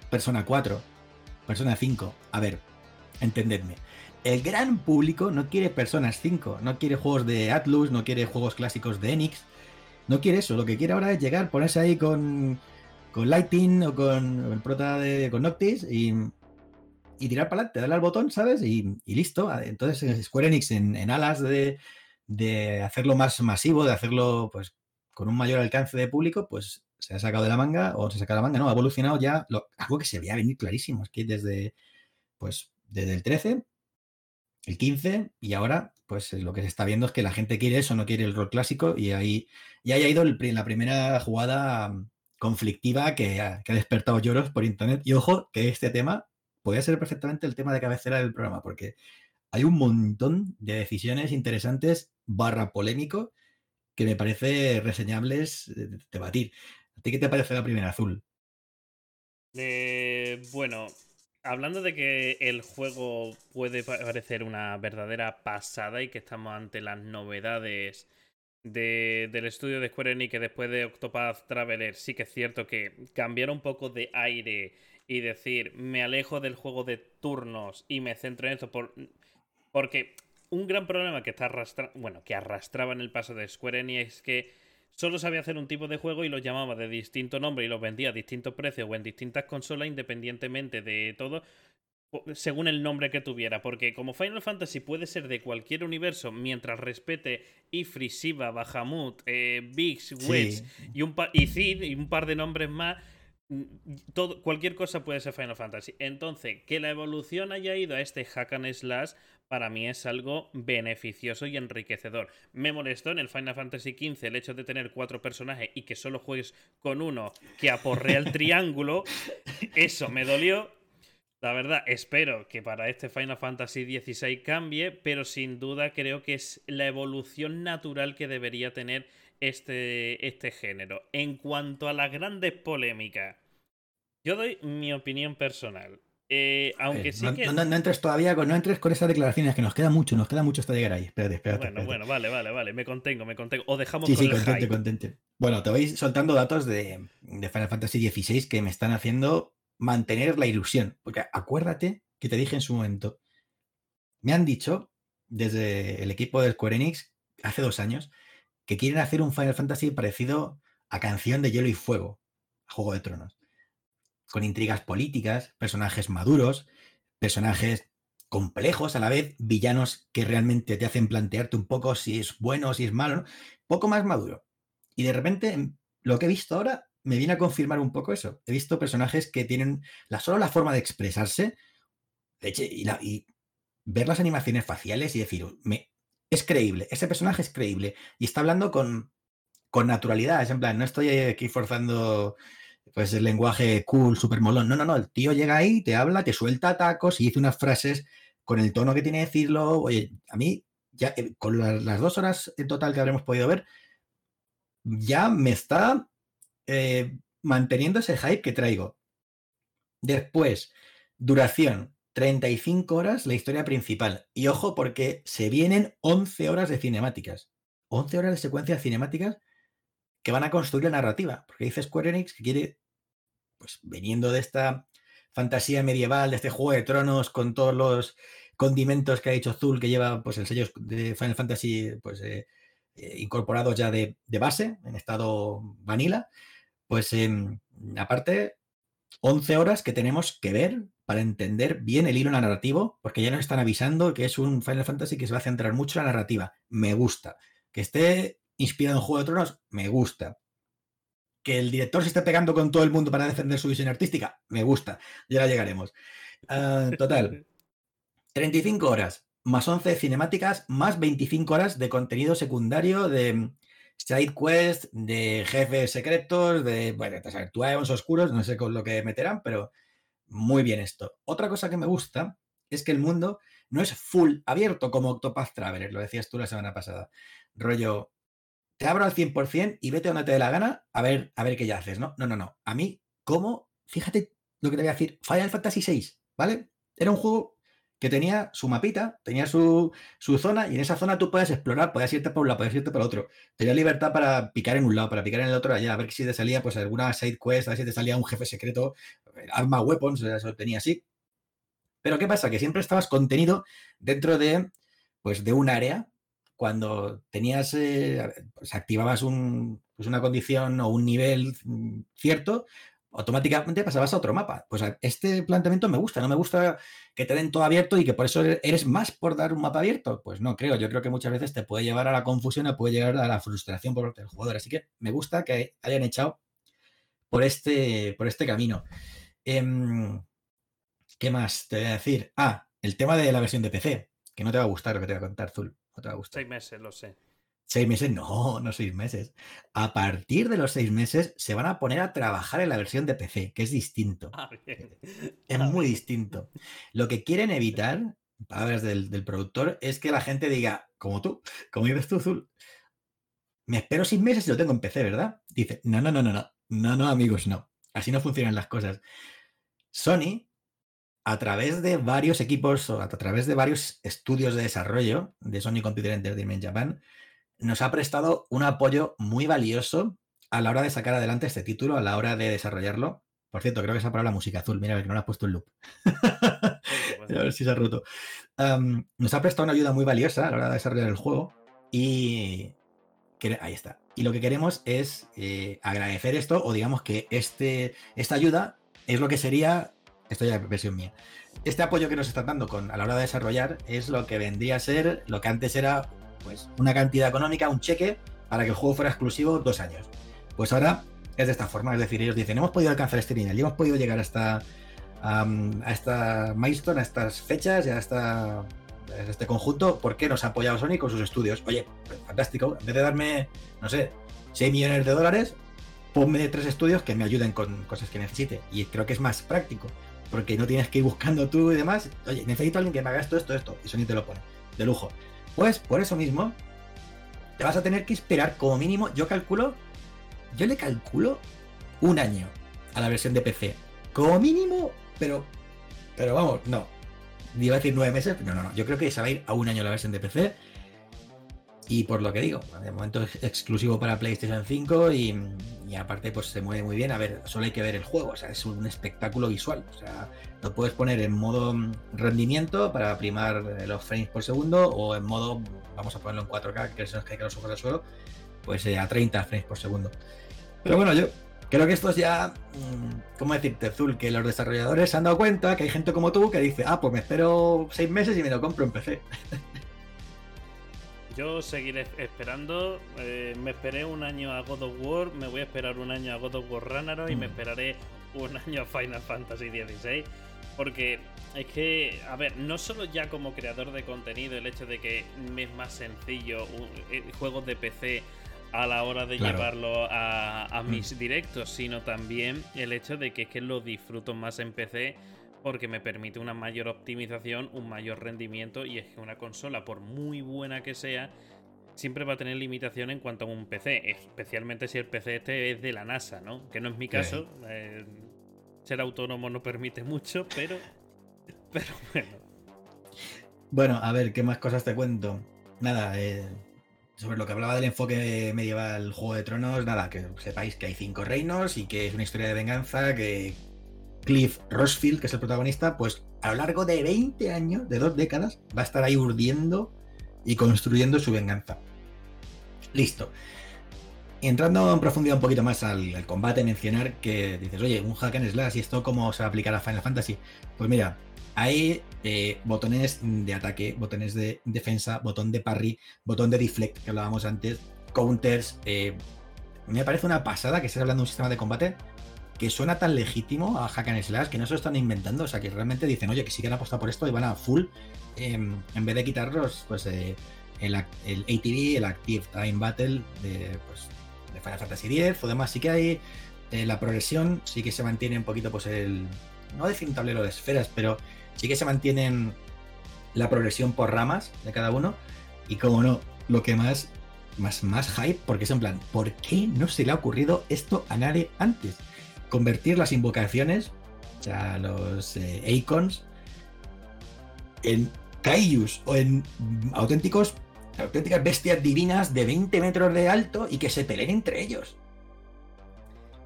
Persona 4, Persona 5. A ver, entendedme. El gran público no quiere Personas 5, no quiere juegos de Atlus, no quiere juegos clásicos de Enix. No quiere eso, lo que quiere ahora es llegar, ponerse ahí con, con Lighting o con el prota de con Noctis y, tirar para adelante, darle al botón, ¿sabes? Y, listo. Entonces Square Enix en alas de, de hacerlo más masivo, de hacerlo pues con un mayor alcance de público, pues se ha sacado de la manga, o se saca de la manga, no, ha evolucionado ya algo que se veía venir clarísimo, es que desde, pues, desde el 13, el 15 y ahora, pues lo que se está viendo es que la gente quiere eso, no quiere el rol clásico y ahí ya ha ido la primera jugada conflictiva que ha, que ha despertado lloros por internet. Y ojo, que este tema puede ser perfectamente el tema de cabecera del programa, porque hay un montón de decisiones interesantes barra polémico que me parece reseñables debatir. ¿A ti qué te parece la primera azul? Eh, bueno, hablando de que el juego puede parecer una verdadera pasada y que estamos ante las novedades del estudio de Square Enix que después de Octopath Traveler sí que es cierto que cambiar un poco de aire y decir me alejo del juego de turnos y me centro en esto por porque un gran problema que está arrastra bueno, que arrastraba en el paso de Square Enix es que solo sabía hacer un tipo de juego y lo llamaba de distinto nombre y lo vendía a distintos precios o en distintas consolas independientemente de todo según el nombre que tuviera, porque como Final Fantasy puede ser de cualquier universo mientras respete Ifri, Shiva, Bahamut, eh, Biggs, Wedge y, un y Cid y un par de nombres más, mm, todo, cualquier cosa puede ser Final Fantasy. Entonces, que la evolución haya ido a este hack and slash para mí es algo beneficioso y enriquecedor. Me molestó en el Final Fantasy XV el hecho de tener cuatro personajes y que solo juegues con uno que aporrea el triángulo. Eso me dolió. La verdad, espero que para este Final Fantasy XVI cambie, pero sin duda creo que es la evolución natural que debería tener este, este género. En cuanto a las grandes polémicas, Yo doy mi opinión personal. Eh, aunque sí no, que. No, entres todavía con, no entres con esas declaraciones, que nos queda mucho, nos queda mucho hasta llegar ahí. Espérate, espérate. Bueno, bueno, vale, vale, vale. Me contengo, me contengo. O dejamos sí, con sí, el contente, hype. contente. Bueno, te voy soltando datos de, de Final Fantasy XVI que me están haciendo mantener la ilusión. Porque acuérdate que te dije en su momento. Me han dicho desde el equipo del Square Enix hace dos años que quieren hacer un Final Fantasy parecido a Canción de Hielo y Fuego, a Juego de Tronos, con intrigas políticas, personajes maduros, personajes complejos a la vez, villanos que realmente te hacen plantearte un poco si es bueno si es malo, poco más maduro. Y de repente, lo que he visto ahora me viene a confirmar un poco eso. He visto personajes que tienen la, solo la forma de expresarse y, ver las animaciones faciales y decir, es creíble, ese personaje es creíble y está hablando con, con naturalidad, es en plan, no estoy aquí forzando pues el lenguaje cool, super molón, no, no, no, el tío llega ahí, te habla, te suelta tacos y dice unas frases con el tono que tiene decirlo, oye, a mí, ya eh, con las, las dos horas en total que habremos podido ver, ya me está eh, manteniendo ese hype que traigo. Después, duración, 35 horas la historia principal. Y ojo, porque se vienen 11 horas de cinemáticas. 11 horas de secuencias cinemáticas que van a construir la narrativa. Porque dice Square Enix que quiere, pues veniendo de esta fantasía medieval, de este juego de tronos, con todos los condimentos que ha dicho Zul, que lleva pues el sello de Final Fantasy pues, eh, eh, ya de, base, en estado vanilla, pues eh, aparte, 11 horas que tenemos que ver para entender bien el hilo narrativo, porque ya nos están avisando que es un Final Fantasy que se va a centrar mucho en la narrativa. Me gusta. Que esté inspirado en Juego de Tronos, me gusta. Que el director se esté pegando con todo el mundo para defender su visión artística, me gusta. Ya llegaremos. Uh, total. 35 horas, más 11 cinemáticas, más 25 horas de contenido secundario de side quest, de jefes secretos, de, bueno, actuales oscuros, no sé con lo que meterán, pero muy bien esto. Otra cosa que me gusta es que el mundo no es full abierto como Octopath Traveler, lo decías tú la semana pasada. Rollo, te abro al 100% y vete donde te dé la gana a ver, a ver qué ya haces, ¿no? No, no, no. A mí, ¿cómo? Fíjate lo que te voy a decir. Final Fantasy VI, ¿vale? Era un juego que tenía su mapita, tenía su, su, zona y en esa zona tú puedes explorar, podías irte por un lado, podías irte por otro. Tenías libertad para picar en un lado, para picar en el otro allá, a ver si te salía pues alguna side quest, a ver si te salía un jefe secreto, arma weapons, eso tenía así. Pero ¿qué pasa? Que siempre estabas contenido dentro de, pues, de un área cuando tenías, eh, pues activabas pues una condición o un nivel cierto, automáticamente pasabas a otro mapa. Pues este planteamiento me gusta, no me gusta que te den todo abierto y que por eso eres más por dar un mapa abierto. Pues no creo, yo creo que muchas veces te puede llevar a la confusión o puede llegar a la frustración por parte del jugador. Así que me gusta que hayan echado por este, por este camino. Eh, ¿Qué más te voy a decir? Ah, el tema de la versión de PC, que no te va a gustar lo que te voy a contar, Zul. No te va a gustar. Seis meses, lo sé. Seis meses, no, no seis meses. A partir de los seis meses se van a poner a trabajar en la versión de PC, que es distinto. Ah, bien. Es Ah, muy bien. distinto. Lo que quieren evitar, palabras del, del productor, es que la gente diga, como tú, como dices tú, Zul, me espero seis meses y lo tengo en PC, ¿verdad? Dice, no, no, no, no, no, no, no, amigos, no. Así no funcionan las cosas. Sony, a través de varios equipos o a través de varios estudios de desarrollo de Sony Computer Entertainment Japan, nos ha prestado un apoyo muy valioso a la hora de sacar adelante este título, a la hora de desarrollarlo. Por cierto, creo que se ha parado la música azul. Mira, que no la has puesto en loop. a ver si se ha roto. Um, nos ha prestado una ayuda muy valiosa a la hora de desarrollar el juego y ahí está. Y lo que queremos es eh, agradecer esto o digamos que este, esta ayuda es lo que sería, esto ya es versión mía, este apoyo que nos están dando a la hora de desarrollar es lo que vendría a ser lo que antes era pues una cantidad económica, un cheque para que el juego fuera exclusivo dos años. Pues ahora es de esta forma, es decir, ellos dicen, hemos podido alcanzar este nivel y hemos podido llegar hasta am, a esta milestone, a estas fechas y a, esta, este conjunto, ¿por qué nos ha apoyado Sony con sus estudios? Oye, pues, fantástico, en vez de darme, no sé, 6 millones de dólares, ponme tres estudios que me ayuden con cosas que necesite. Y creo que es más práctico, porque no tienes que ir buscando tú y demás. Oye, necesito a alguien que me haga esto, esto, esto, y Sony te lo pone, de lujo. Pues por eso mismo, te vas a tener que esperar como mínimo, yo calculo, yo le calculo un año a la versión de PC. como mínimo, pero, pero vamos, no. Iba a decir nueve meses, pero no, no, yo creo que se va a ir a un año la versión de PC. Y por lo que digo, de momento es exclusivo para PlayStation 5 y, aparte pues se mueve muy bien. A ver, solo hay que ver el juego, o sea, es un espectáculo visual. O sea, lo puedes poner en modo rendimiento para primar los frames por segundo o en modo, vamos a ponerlo en 4K, que es que los ojos al suelo, pues eh, a 30 frames por segundo. Pero bueno, yo creo que esto es ya, mm, ¿cómo decirte, Zul? Que los desarrolladores se han dado cuenta que hay gente como tú que dice, ah, pues me espero seis meses y me lo compro en PC. Yo seguiré esperando. Eh, me esperé un año a God of War, me voy a esperar un año a God of War Ragnarok y me mm. esperaré un año a Final Fantasy XVI. Porque es que, a ver, no solo ya como creador de contenido, el hecho de que me es más sencillo eh, juegos de PC a la hora de llevarlo a, mm. mis directos, sino también el hecho de que es que lo disfruto más en PC porque me permite una mayor optimización, un mayor rendimiento y es que una consola, por muy buena que sea, siempre va a tener limitación en cuanto a un PC, especialmente si el PC este es de la NASA, ¿no? Que no es mi caso. Eh, ser autónomo no permite mucho, pero, pero bueno. Bueno, a ver, ¿qué más cosas te cuento? Nada, eh, sobre lo que hablaba del enfoque medieval Juego de Tronos, nada, que sepáis que hay cinco reinos y que es una historia de venganza que Cliff Rossfield, que es el protagonista, pues a lo largo de 20 años, de dos décadas, va a estar ahí urdiendo y construyendo su venganza. Listo. Entrando en profundidad un poquito más al, combate, mencionar que dices, oye, un hack and slash, ¿y esto cómo se va a aplicar a Final Fantasy? Pues mira, hay eh, botones de ataque, botones de defensa, botón de parry, botón de deflect, que hablábamos antes, counters. Eh, me parece una pasada que estés hablando de un sistema de combate que suena tan legítimo a Hack and Slash que no se lo están inventando. O sea, que realmente dicen, oye, que sí que han apostado por esto y van a full, em, en vez de quitarlos, pues eh, el, ATV, el Active Time Battle de, pues, de Final Fantasy X o demás. Sí que hay la progresión, sí que se mantiene un poquito, pues el. No decir un tablero de esferas, pero sí que se mantienen la progresión por ramas de cada uno. Y como no, lo que más, más, más hype, porque es en plan, ¿por qué no se le ha ocurrido esto a nadie antes? Convertir las invocaciones, o sea, los eh, en Kaijus o en auténticos, auténticas bestias divinas de 20 metros de alto y que se peleen entre ellos.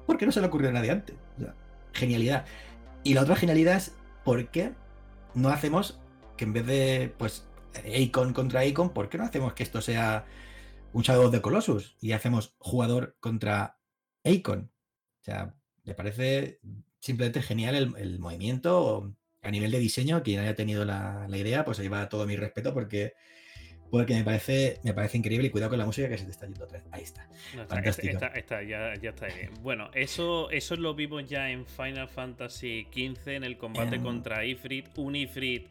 ¿Por qué no se le ocurrió a nadie antes? genialidad. Y la otra genialidad es por qué no hacemos que en vez de, pues, Icon contra Icon, ¿por qué no hacemos que esto sea un Shadow the Colossus y hacemos jugador contra Icon? O sea, me parece simplemente genial el, movimiento. A nivel de diseño, quien haya tenido la, idea, pues ahí va todo mi respeto porque, porque me parece, me parece increíble y cuidado con la música que se te está yendo otra vez. Ahí está. Fantástico. Está, ya, está bien. Bueno, eso, eso lo vimos ya en Final Fantasy XV en el combate contra Ifrit. Un Ifrit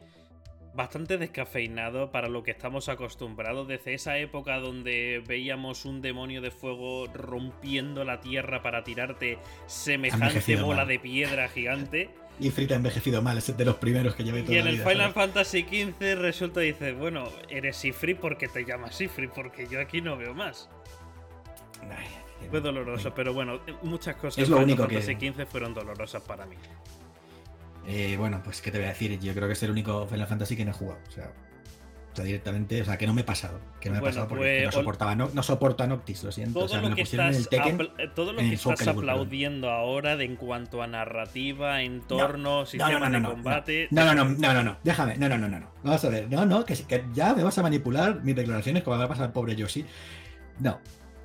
bastante descafeinado para lo que estamos acostumbrados desde esa época donde veíamos un demonio de fuego rompiendo la tierra para tirarte semejante bola de piedra gigante. Y Frita ha envejecido mal, es de los primeros que llevé toda Y en el Final Fantasy XV resulta dice, bueno, eres Ifrit porque te llamas Ifrit, porque yo aquí no veo más. Fue doloroso, pero bueno, muchas cosas es lo Final Fantasy XV fueron dolorosas para mí. Eh, bueno, pues qué te voy a decir, yo creo que es el único Final Fantasy que no he jugado. O sea, directamente, o sea, que no me he pasado. Que no me he pasado porque pues, no soportaba, no, no soporta Noctis, lo siento. Todo lo que estás, eh, todo lo que estás aplaudiendo ahora de en cuanto a narrativa, entorno, sistema de combate. No, no, no, no, no, no, déjame, no, no, no, no. Vamos a ver, no, no, que, que ya me vas a manipular mis declaraciones como va a pasar al pobre Yoshi. No.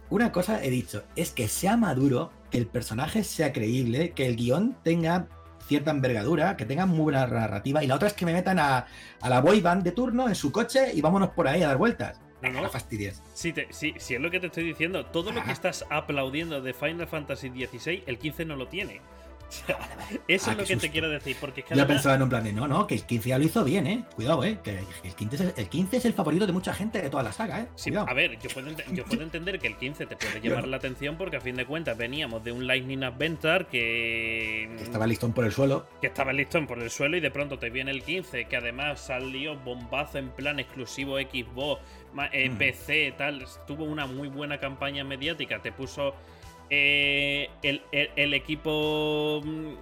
Una cosa he dicho, es que sea maduro, que el personaje sea creíble, que el guion tenga cierta envergadura, que tengan muy buena narrativa. Y la otra es que me metan a, a la boy band de turno en su coche y vámonos por ahí a dar vueltas. No, no. fastidies. Sí, sí, sí, es lo que te estoy diciendo. Todo lo que estás aplaudiendo de Final Fantasy XVI, el 15 no lo tiene. Eso es ah, lo que te quiero decir, porque es que pensaba en un plan de no, no, que el 15 ya lo hizo bien, eh. Cuidado, eh. Que el 15, es el, 15 es el favorito de mucha gente de toda la saga, eh. Sí, a ver, yo puedo, yo puedo, entender que el 15 te puede llamar la atención porque a fin de cuentas veníamos de un Lightning Adventure que. que estaba listón por el suelo. Que estaba listón por el suelo y de pronto te viene el 15, que además salió bombazo en plan exclusivo Xbox, eh, mm. PC, tal. Tuvo una muy buena campaña mediática, te puso eh, el, equipo mm,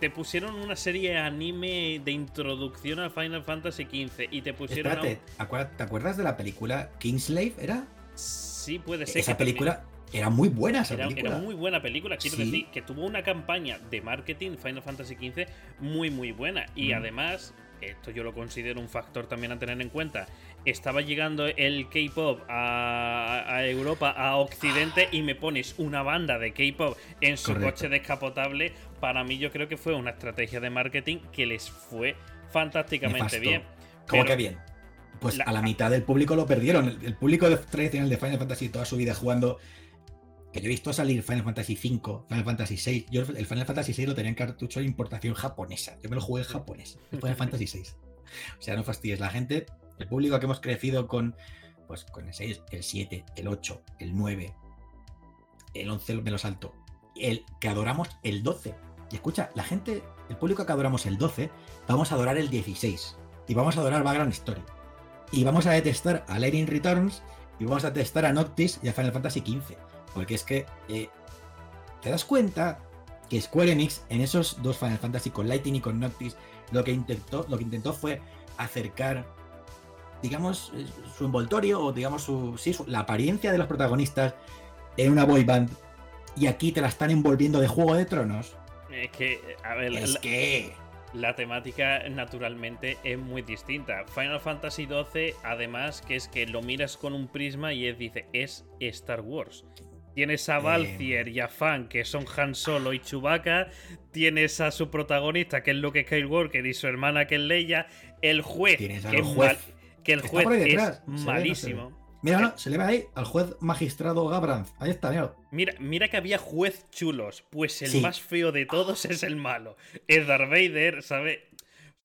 te pusieron una serie anime de introducción a Final Fantasy XV y te pusieron. Espérate, ¿te acuerdas de la película Kingslave? ¿Era? Sí, puede ser. Esa película. Era muy buena esa era, película. Era muy buena película, quiero decir, que tuvo una campaña de marketing Final Fantasy XV muy muy buena. Y mm. además, esto yo lo considero un factor también a tener en cuenta, estaba llegando el K-pop a, Europa, a Occidente, y me pones una banda de K-pop en su coche descapotable. Para mí, yo creo que fue una estrategia de marketing que les fue fantásticamente bien. ¿Cómo que bien? Pues a la mitad del público lo perdieron. El, público tradicional de Final Fantasy toda su vida jugando. Que yo he visto salir Final Fantasy V, Final Fantasy VI. Yo el Final Fantasy VI lo tenía en cartucho de importación japonesa. Yo me lo jugué en japonés. Final Fantasy VI. O sea, no fastidies. La gente el público que hemos crecido con, pues, con el 6, el 7, el 8, el 9, el 11 me lo salto, el que adoramos el 12. Y escucha, la gente, el público que adoramos el 12, vamos a adorar el 16. Y vamos a adorar Vagrant Story. Y vamos a detestar a Lightning Returns. Y vamos a detestar a Noctis y a Final Fantasy XV. Porque es que eh, te das cuenta que Square Enix en esos dos Final Fantasy con Lightning y con Noctis lo que intentó, lo que intentó fue acercar digamos, eh, su envoltorio o digamos su, sí, la apariencia de los protagonistas en una boy band y aquí te la están envolviendo de Juego de Tronos. Es que, a ver, es la, que la temática naturalmente es muy distinta. Final Fantasy XII, además, que es que lo miras con un prisma y es, dice, es Star Wars. Tienes a Valcier y a Fan, que son Han Solo y Chewbacca. Tienes a su protagonista, que es Luke Skywalker, y su hermana, que es Leia. El juez, que es juez que el juez es malísimo. Mira, se le ve ahí al juez magistrado Gabranz. Ahí está, mira. Mira, mira que había juez chulos. Pues el más feo de todos es el malo. Es Darth Vader, ¿sabe?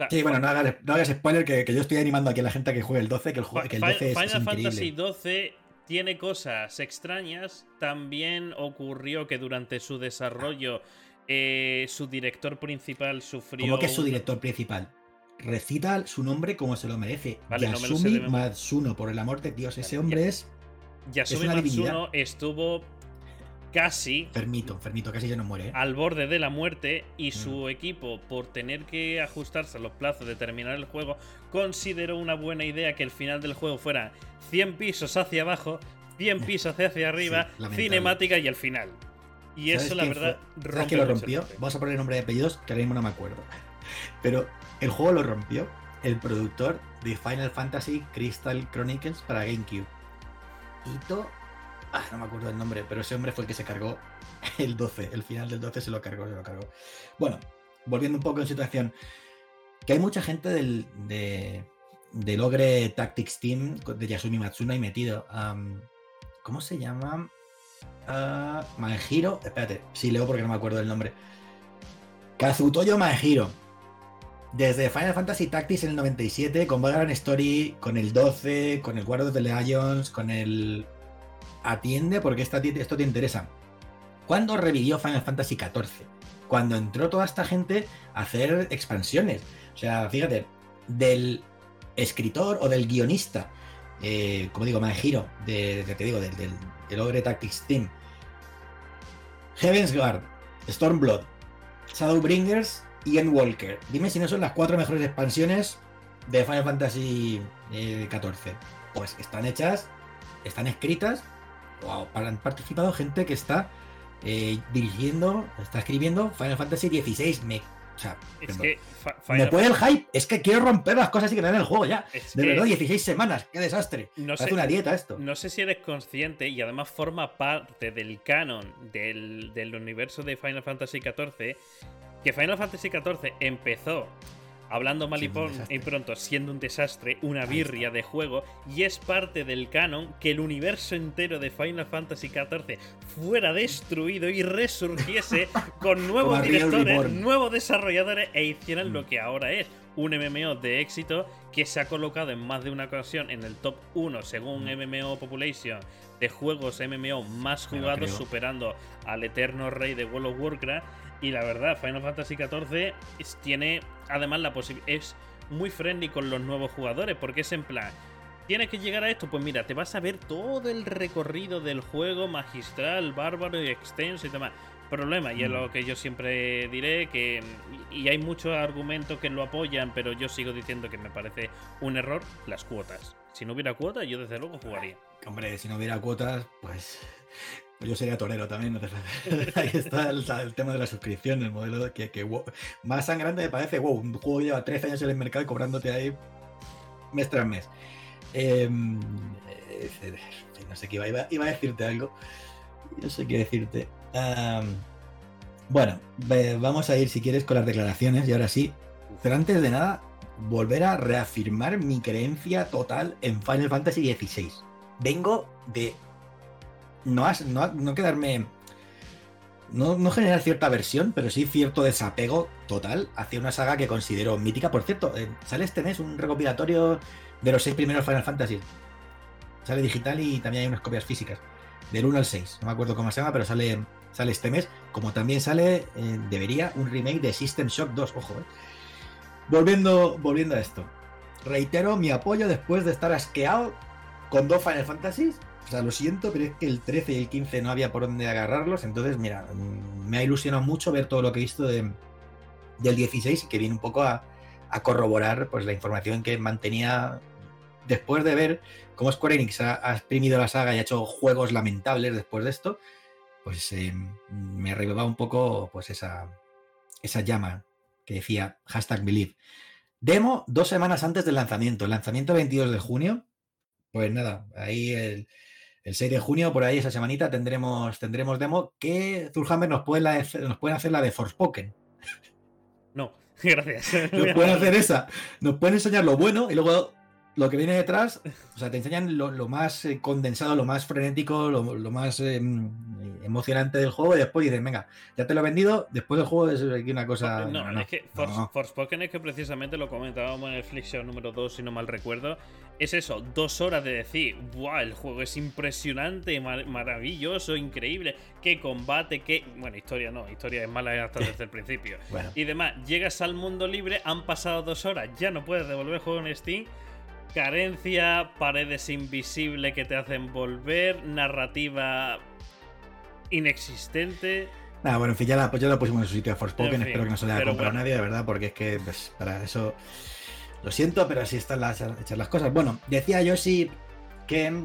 sí, bueno, no hagas, spoiler que, yo estoy animando aquí a la gente que juegue el 12, que el, que el 12 Final Fantasy 12 tiene cosas extrañas. También ocurrió que durante su desarrollo eh, su director principal sufrió. ¿Cómo que es su director principal? Recita su nombre como se lo merece. Yasumi Matsuno, por el amor de Dios, ese hombre es. Yasumi Matsuno estuvo casi. Enfermito, enfermito, casi ya no muere. ¿eh? Al borde de la muerte y su mm. equipo, por tener que ajustarse a los plazos de terminar el juego, consideró una buena idea que el final del juego fuera 100 pisos hacia abajo, 100 pisos hacia arriba, cinemática y el final. Y eso, la verdad, ¿Sabes que lo rompió? Vamos a poner nombre de apellidos, que ahora mismo no me acuerdo. Pero el juego lo rompió el productor de Final Fantasy Crystal Chronicles para GameCube. Ito. Ah, no me acuerdo el nombre, pero ese hombre fue el que se cargó el 12. El final del 12 se lo cargó, se lo cargó. Bueno, volviendo un poco en situación. Que hay mucha gente del, de, del Ogre Tactics Team de Yasumi Matsuna y metido. ¿Cómo se llama? Uh, Maehiro. Espérate, sí leo porque no me acuerdo del nombre. Kazutoyo Maehiro desde Final Fantasy Tactics en el 97, con Vagrant Story, con el 12, con el Guard of the Lions, con el. Atiende porque esto te interesa. ¿Cuándo revivió Final Fantasy XIV? Cuando entró toda esta gente a hacer expansiones. O sea, fíjate, del escritor o del guionista, eh, como digo, Manjiro, de, de, te digo, del, del, Ogre Tactics Team, Heaven's Guard, Stormblood, Shadowbringers Ian Walker. Dime si no son las cuatro mejores expansiones de Final Fantasy XIV. Eh, pues están hechas, están escritas, wow, han participado gente que está eh, dirigiendo, está escribiendo Final Fantasy XVI. Me, o sea, me puede el hype. Es que quiero romper las cosas y que me el juego ya. de verdad, 16 semanas. Qué desastre. No sé, una dieta esto. No sé si eres consciente y además forma parte del canon del, del universo de Final Fantasy XIV que Final Fantasy XIV empezó hablando mal y, pronto, siendo un desastre, una birria de juego, y es parte del canon que el universo entero de Final Fantasy XIV fuera destruido y resurgiese con nuevos directores, nuevos desarrolladores e hicieran lo mm. que ahora es. Un MMO de éxito que se ha colocado en más de una ocasión en el top 1 según MMO mm. Population de juegos MMO más jugados, superando al eterno rey de World of Warcraft y la verdad, Final Fantasy XIV tiene además la posibilidad. Es muy friendly con los nuevos jugadores, porque es en plan. Tienes que llegar a esto, pues mira, te vas a ver todo el recorrido del juego magistral, bárbaro y extenso y demás. problema, y es lo que yo siempre diré, que y hay muchos argumentos que lo apoyan, pero yo sigo diciendo que me parece un error las cuotas. Si no hubiera cuotas, yo desde luego jugaría. Hombre, si no hubiera cuotas, pues yo sería torero también, Ahí está el, tema de la suscripción, el modelo que, que más sangrante me parece, wow, un juego lleva 13 años en el mercado y cobrándote ahí mes tras mes. Em, eh, no sé qué iba, iba, a decirte algo. No sé qué decirte. bueno, vamos a ir si quieres con las declaraciones y ahora sí. Pero antes de nada, volver a reafirmar mi creencia total en Final Fantasy XVI. Vengo de no, no, quedarme. No, generar cierta versión, pero sí cierto desapego total hacia una saga que considero mítica. Por cierto, eh, sale este mes un recopilatorio de los seis primeros Final Fantasy. Sale digital y también hay unas copias físicas. Del 1 al 6. No me acuerdo cómo se llama, pero sale, sale este mes. Como también sale, eh, debería, un remake de System Shock 2. Ojo, eh. Volviendo, volviendo a esto. Reitero mi apoyo después de estar asqueado con dos Final Fantasies o sea, lo siento, pero es que el 13 y el 15 no había por dónde agarrarlos. Entonces, mira, me ha ilusionado mucho ver todo lo que he visto de, del 16 y que viene un poco a, corroborar pues, la información que mantenía después de ver cómo Square Enix ha, exprimido la saga y ha hecho juegos lamentables después de esto. Pues eh, me revivaba un poco pues, esa, esa llama que decía hashtag believe. Demo dos semanas antes del lanzamiento. El lanzamiento 22 de junio. Pues nada, ahí el, el 6 de junio, por ahí esa semanita, tendremos, tendremos demo que Zulhammer nos pueden, nos pueden hacer la de Forspoken. No, gracias. Nos pueden hacer esa. Nos pueden enseñar lo bueno y luego lo que viene detrás, o sea, te enseñan lo, más eh, condensado, lo más frenético, lo, más em, emocionante del juego y después dicen, venga, ya te lo he vendido, después del juego es aquí una cosa... No, es que Forspoken es que precisamente lo comentábamos en el Flick número 2, si no mal recuerdo, es eso, dos horas de decir, wow, el juego es impresionante, maravilloso, increíble, qué combate, qué... Bueno, historia no, historia es mala hasta desde el principio. Y demás, llegas al mundo libre, han pasado dos horas, ya no puedes devolver el juego en Steam carencia, paredes invisibles que te hacen volver, narrativa inexistente. Ah, bueno, en fin, ya la, pues pusimos en su sitio a Forspoken, espero que no se le haya comprado a nadie, de verdad, porque es que pues, para eso lo siento, pero así están las, hechas las cosas. Bueno, decía Yoshi que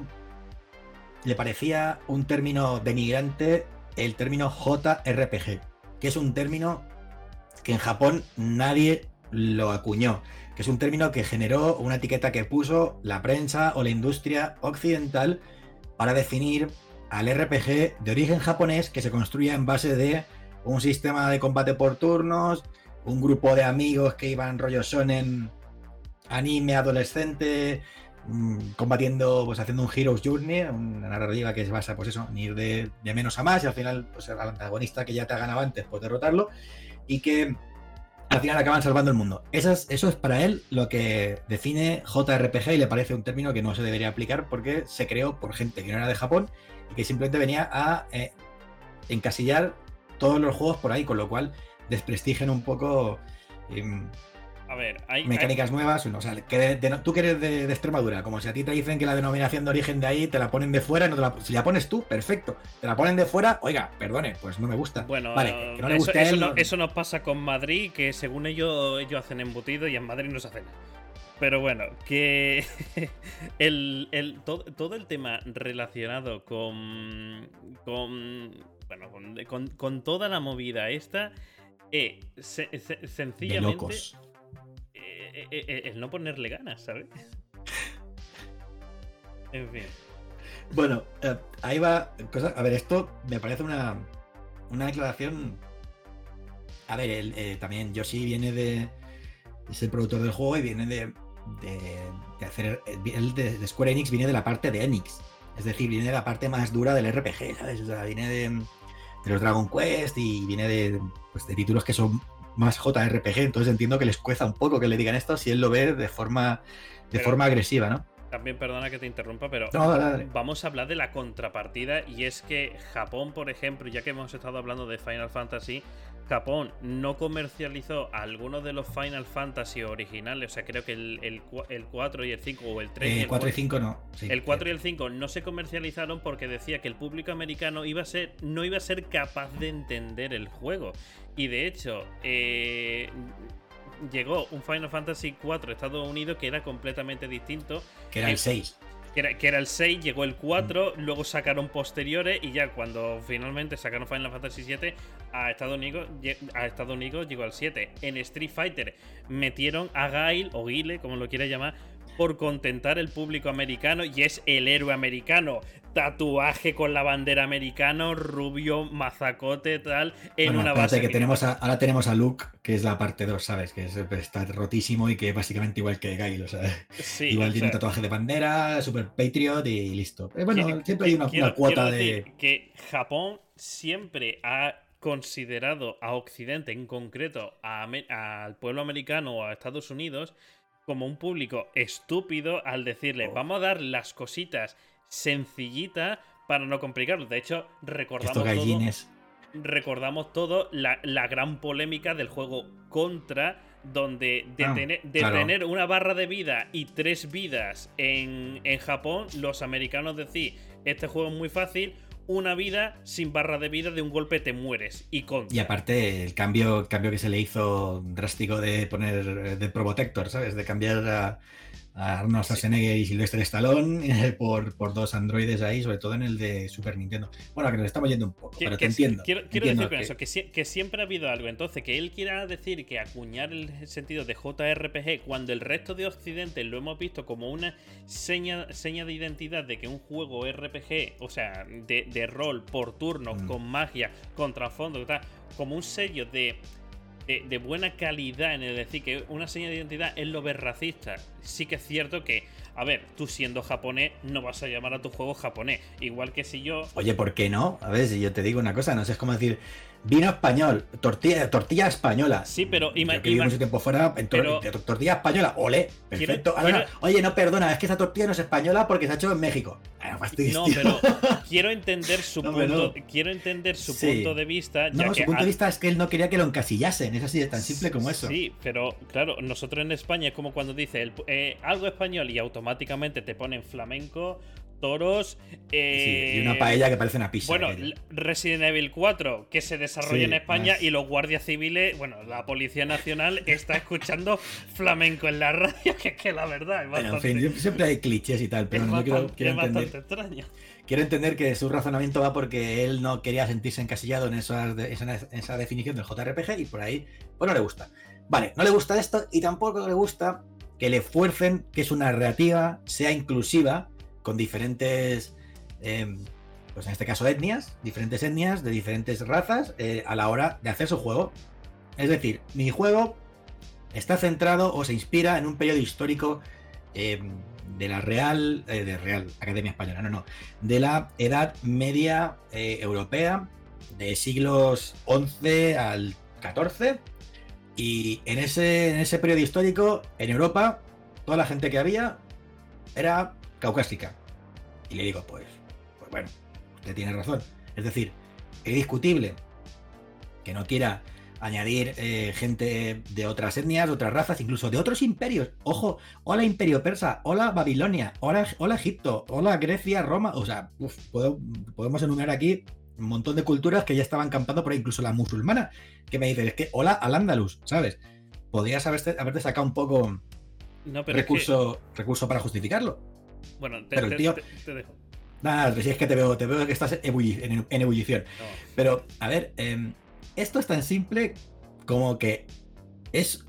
le parecía un término denigrante el término JRPG, que es un término que en Japón nadie lo acuñó que es un término que generó una etiqueta que puso la prensa o la industria occidental para definir al RPG de origen japonés que se construía en base de un sistema de combate por turnos, un grupo de amigos que iban rollo en anime adolescente, mm, combatiendo, pues haciendo un Hero's Journey, una narrativa que se basa, pues eso, en ir de, menos a más y al final, pues al antagonista que ya te ha ganado antes, pues derrotarlo y que al final acaban salvando el mundo. Eso es, eso es para él lo que define JRPG y le parece un término que no se debería aplicar porque se creó por gente que no era de Japón y que simplemente venía a eh, encasillar todos los juegos por ahí, con lo cual desprestigian un poco em, a ver, hay. Mecánicas nuevas. O sea, que tú que eres de, Extremadura, como si a ti te dicen que la denominación de origen de ahí te la ponen de fuera, no la, si la pones tú, perfecto. Te la ponen de fuera, oiga, perdone, pues no me gusta. Bueno, vale, no le eso, eso, eso, nos pasa con Madrid, que según ellos, ellos hacen embutido y en Madrid no se hacen. Pero bueno, que el, el, todo, el tema relacionado con. con. bueno, con, con, toda la movida esta. Eh, sencillamente. Eh, el no ponerle ganas, ¿sabes? en fin. Bueno, ahí va. a ver, esto me parece una, una declaración. A ver, también Yoshi viene de. Es el productor del juego y viene de, de, hacer. El de, Square Enix viene de la parte de Enix. Es decir, viene de la parte más dura del RPG, ¿sabes? O sea, viene de, de los Dragon Quest y viene de, pues, de títulos que son más JRPG, entonces entiendo que les cuesta un poco que le digan esto si él lo ve de forma, de forma agresiva, ¿no? También perdona que te interrumpa, pero vamos a hablar de la contrapartida y es que Japón, por ejemplo, ya que hemos estado hablando de Final Fantasy, Japón no comercializó algunos de los Final Fantasy originales, o sea, creo que el, el, 4 y el 5 o el 3 el 4 y el 5 no. el 4 y el 5 no se comercializaron porque decía que el público americano iba a ser, no iba a ser capaz de entender el juego. Y de hecho, eh, llegó un Final Fantasy 4 Estados Unidos que era completamente distinto. Que era el 6 que era, el 6, llegó el 4, luego sacaron posteriores y ya cuando finalmente sacaron Final Fantasy 7 a Estados Unidos, a Estados Unidos llegó al 7. En Street Fighter metieron a Gail o Guile, como lo quiera llamar, por contentar el público americano y es el héroe americano. Tatuaje con la bandera americano, rubio, mazacote, tal, en una base. Que tenemos ahora tenemos a Luke, que es la parte 2, ¿sabes? Que está rotísimo y que básicamente igual que Gail, o sea, igual tiene un tatuaje de bandera, super patriot y listo. Eh, bueno, siempre hay una, cuota de. Que Japón siempre ha considerado a Occidente, en concreto al pueblo americano o a Estados Unidos, como un público estúpido al decirle, oh. vamos a dar las cositas sencillitas para no complicarlo. De hecho, recordamos todo, recordamos todo la, gran polémica del juego Contra, donde de, ah, tener, una barra de vida y tres vidas en, en Japón, los americanos decían, este juego es muy fácil, una vida sin barra de vida, de un golpe te mueres. Y con. Y aparte, el cambio, cambio que se le hizo drástico de poner de Probotector, ¿sabes? De cambiar a, a Arnold Schwarzenegger y Sylvester Stallone por, por dos androides ahí, sobre todo en el de Super Nintendo. Bueno, que nos estamos yendo un poco, pero te entiendo. Quiero, decir con eso, que, que, siempre ha habido algo. Entonces, que él quiera decir que acuñar el sentido de JRPG cuando el resto de Occidente lo hemos visto como una seña, seña de identidad de que un juego RPG, o sea, de, rol por turno, mm. con magia, con trasfondo, como un sello de de, buena calidad en el decir que una señal de identidad es lo ver racista. Sí que es cierto que, a ver, tú siendo japonés no vas a llamar a tu juego japonés. Igual que si yo. Oye, ¿por qué no? A ver, si yo te digo una cosa, no sé, es como decir, Vino español, tortilla, tortilla española. Sí, pero imagínate. mucho tiempo fuera, en tortilla española, ole, perfecto. oye, no, perdona, es que esa tortilla no es española porque se ha hecho en México. no, pero quiero entender su punto, quiero entender su punto de vista. no, su punto de vista es que él no quería que lo encasillasen, es así de tan simple como eso. Sí, pero claro, nosotros en España es como cuando dice eh, algo español y automáticamente te ponen flamenco, toros. y una eh, paella que parece una pizza. Bueno, Resident Evil 4, que se desarrolla en España y los guardias civiles, bueno, la Policía Nacional está escuchando flamenco en la radio, que es que la verdad es bastante. en fin, siempre hay clichés y tal, pero no quiero, entender, extraño. Quiero entender que su razonamiento va porque él no quería sentirse encasillado en esa, esa definición del JRPG y por ahí, pues no le gusta. Vale, no le gusta esto y tampoco le gusta que le fuercen que su narrativa sea inclusiva con diferentes, em, pues en este caso etnias, diferentes etnias de diferentes razas eh, a la hora de hacer su juego. Es decir, mi juego está centrado o se inspira en un periodo histórico em, de la Real, eh, de Real Academia Española, no, no, de la Edad Media eh, Europea, de siglos XI al XIV. Y en ese, en ese periodo histórico, en Europa, toda la gente que había era caucásica. Y le digo, pues, pues bueno, usted tiene razón. Es decir, es discutible que no quiera añadir eh, gente de otras etnias, de otras razas, incluso de otros imperios. Ojo, hola imperio persa, hola Babilonia, hola, hola Egipto, hola Grecia, Roma. O sea, podemos enumerar aquí un montón de culturas que ya estaban campando por ahí, incluso la musulmana, que me dice, es que hola al Andalus, ¿sabes? Podrías haberte, haberte sacado un poco recurso, recurso para justificarlo. Bueno, te, pero el tío... te, dejo. Nada, si es que te veo, te veo que estás en, ebullición. Pero, a ver, em, esto es tan simple como que es,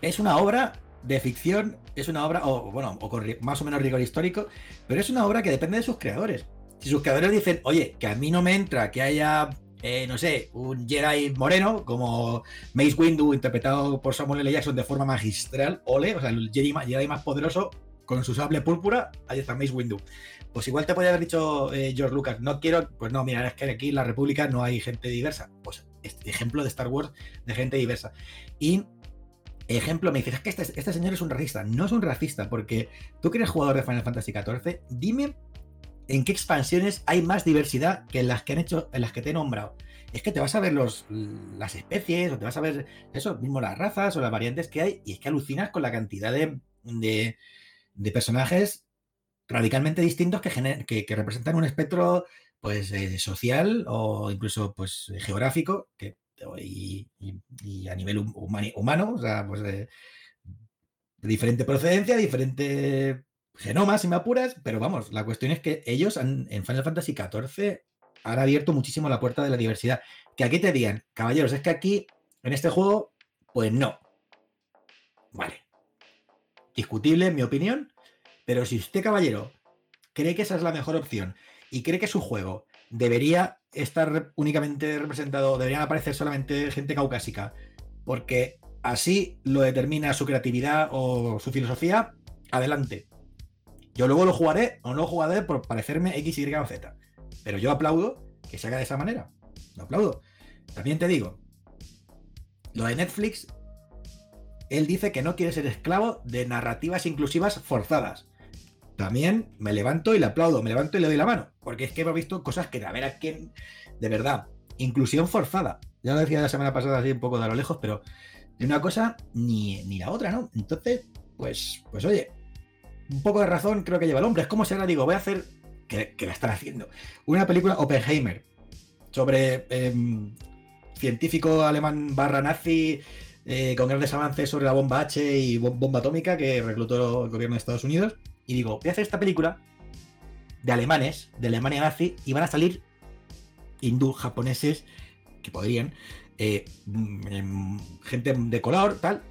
es una obra de ficción, es una obra, o bueno, o con más o menos rigor histórico, pero es una obra que depende de sus creadores. Si sus creadores dicen, oye, que a mí no me entra que haya, eh, no sé, un Jedi moreno, como Mace Windu, interpretado por Samuel L. Jackson de forma magistral, ole, o sea, el Jedi, Jedi más poderoso, con su sable púrpura, ahí está Mace Windu. Pues igual te podría haber dicho eh, George Lucas, no quiero, pues no, mira, es que aquí en la República no hay gente diversa. Pues este ejemplo de Star Wars de gente diversa. Y ejemplo, me dices, es que este, este, señor es un racista. No es un racista, porque tú que eres jugador de Final Fantasy XIV, dime ¿En qué expansiones hay más diversidad que en las que han hecho, en las que te he nombrado? Es que te vas a ver los, las especies, o te vas a ver eso, mismo las razas o las variantes que hay, y es que alucinas con la cantidad de, de, personajes radicalmente distintos que, que, representan un espectro pues eh, social o incluso pues geográfico que, y, a nivel humano, o sea, pues de, de diferente procedencia, diferente genoma, si me apuras, pero vamos, la cuestión es que ellos en Final Fantasy XIV han abierto muchísimo la puerta de la diversidad. Que aquí te digan, caballeros, es que aquí, en este juego, pues no. Vale. Discutible, en mi opinión, pero si usted, caballero, cree que esa es la mejor opción y cree que su juego debería estar únicamente representado, deberían aparecer solamente gente caucásica, porque así lo determina su creatividad o su filosofía, adelante. Yo luego lo jugaré o no jugaré por parecerme X, Y o Z. Pero yo aplaudo que se haga de esa manera. Lo aplaudo. También te digo, lo de Netflix, él dice que no quiere ser esclavo de narrativas inclusivas forzadas. También me levanto y le aplaudo, me levanto y le doy la mano. Porque es que hemos visto cosas que, a a quién, de verdad, inclusión forzada. Ya lo decía la semana pasada así un poco de a lo lejos, pero de una cosa ni, ni la otra, ¿no? Entonces, pues, pues oye, un poco de razón creo que lleva el hombre. Es como si ahora digo, voy a hacer, que, la están haciendo, una película Oppenheimer sobre em, científico alemán barra nazi eh, con grandes avances sobre la bomba H y bomba atómica que reclutó el gobierno de Estados Unidos. Y digo, voy a hacer esta película de alemanes, de Alemania nazi, y van a salir hindú, japoneses, que podrían, eh, mm, em, gente de color, tal.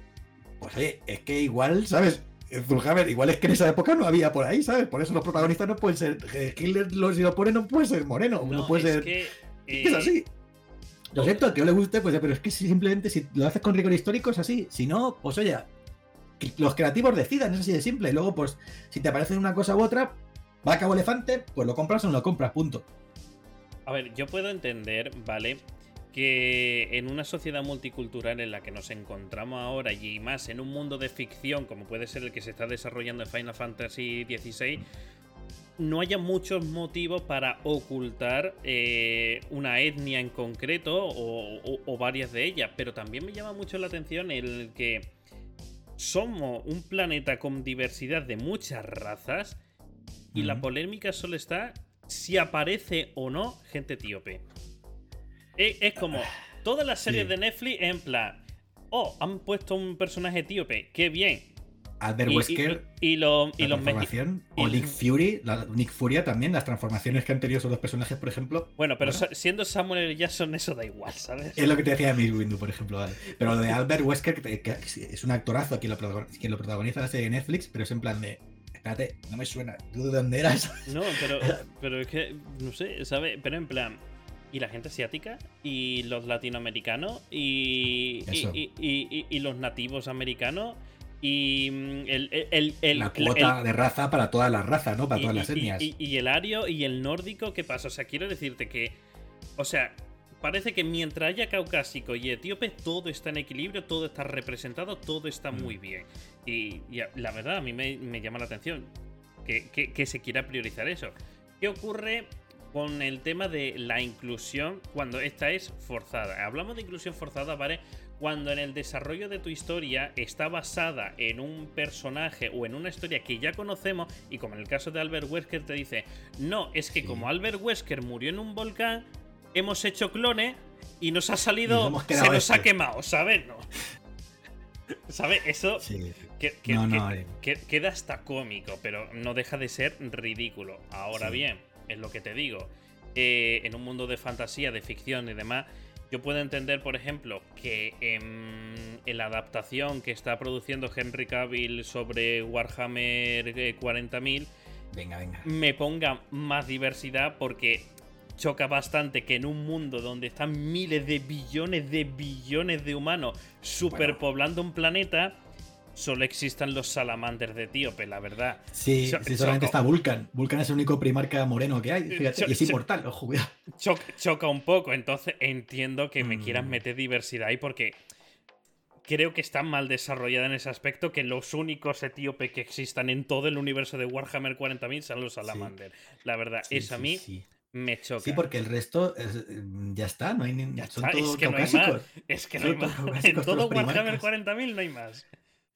Pues oye, es que igual, ¿sabes? Zulhammer, igual es que en esa época no había por ahí, ¿sabes? Por eso los protagonistas no pueden ser. Hitler, si lo pone, no puede ser moreno, no, puede ser. Que, Es eh, así. Lo siento, que no le guste, pues pero es que simplemente si lo haces con rigor histórico es así. Si no, pues oye, los creativos decidan, es así de simple. Y luego, pues, si te aparece una cosa u otra, va a cabo elefante, pues lo compras o no lo compras, punto. A ver, yo puedo entender, ¿vale? que en una sociedad multicultural en la que nos encontramos ahora y más en un mundo de ficción como puede ser el que se está desarrollando en Final Fantasy XVI, no haya muchos motivos para ocultar eh, una etnia en concreto o, varias de ellas. Pero también me llama mucho la atención el que somos un planeta con diversidad de muchas razas y la polémica solo está si aparece o no gente etíope. Es, como todas las series de Netflix en plan, oh, han puesto un personaje etíope, qué bien. Albert Wesker y, los transformación o Nick Fury, Nick Furia también, las transformaciones que han tenido esos dos personajes, por ejemplo. Bueno, pero siendo Samuel L. Jackson eso da igual, ¿sabes? Es lo que te decía de Miss Windu, por ejemplo, vale. Pero lo de Albert Wesker, que, es un actorazo quien lo, quien lo protagoniza la serie de Netflix, pero es en plan de espérate, no me suena, ¿tú de dónde eras? No, pero, pero es que, no sé, ¿sabes? Pero en plan, y la gente asiática y los latinoamericanos y, y, los nativos americanos y mm, el, la cuota de raza para todas las razas, ¿no? Para todas las etnias. Y, el ario y el nórdico, ¿qué pasa? O sea, quiero decirte que, o sea, parece que mientras haya caucásico y etíope, todo está en equilibrio, todo está representado, todo está mm. muy bien. Y, la verdad, a mí me, llama la atención que, que se quiera priorizar eso. ¿Qué ocurre con el tema de la inclusión cuando esta es forzada. Hablamos de inclusión forzada, ¿vale? Cuando en el desarrollo de tu historia está basada en un personaje o en una historia que ya conocemos, y como en el caso de Albert Wesker te dice, no, es que como Albert Wesker murió en un volcán, hemos hecho clones y nos ha salido, se nos ha este. quemado, ¿sabes? No. ¿Sabes? Eso que, eh. queda hasta cómico, pero no deja de ser ridículo. Ahora bien, es lo que te digo. Eh, en un mundo de fantasía, de ficción y demás, yo puedo entender, por ejemplo, que en, la adaptación que está produciendo Henry Cavill sobre Warhammer 40.000, eh, venga, venga. me ponga más diversidad porque choca bastante que en un mundo donde están miles de billones de billones de humanos superpoblando un planeta, solo existan los salamanders de Etíope, la verdad. Sí, solamente está Vulcan. Vulcan es el único primarca moreno que hay. Fíjate, y es inmortal, ojo, cuidado. Choca, un poco, entonces entiendo que me quieran mm. meter diversidad ahí porque creo que está mal desarrollada en ese aspecto que los únicos etíopes que existan en todo el universo de Warhammer 40.000 son los Salamander. La verdad, es a mí me choca. Sí, porque el resto ya está, no hay ni, son todos es que no hay más. Es que no hay más. En todo Warhammer 40.000 no hay más.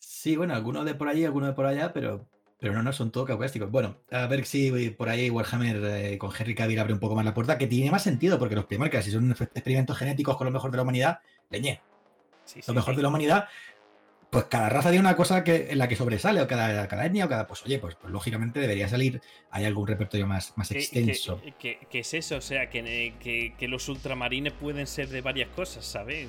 Sí, bueno, algunos de por allí, algunos de por allá, pero, pero no, no, son todos caucásticos. Bueno, a ver si por ahí Warhammer eh, con Henry Cavill abre un poco más la puerta, que tiene más sentido, porque los primarcas, si son experimentos genéticos con lo mejor de la humanidad, leñé. lo mejor de la humanidad, pues cada raza tiene una cosa que, en la que sobresale, o cada, cada etnia, o cada. Pues oye, pues, pues lógicamente debería salir. Hay algún repertorio más, más extenso. ¿Qué, es eso? O sea, que, los ultramarines pueden ser de varias cosas, ¿sabes?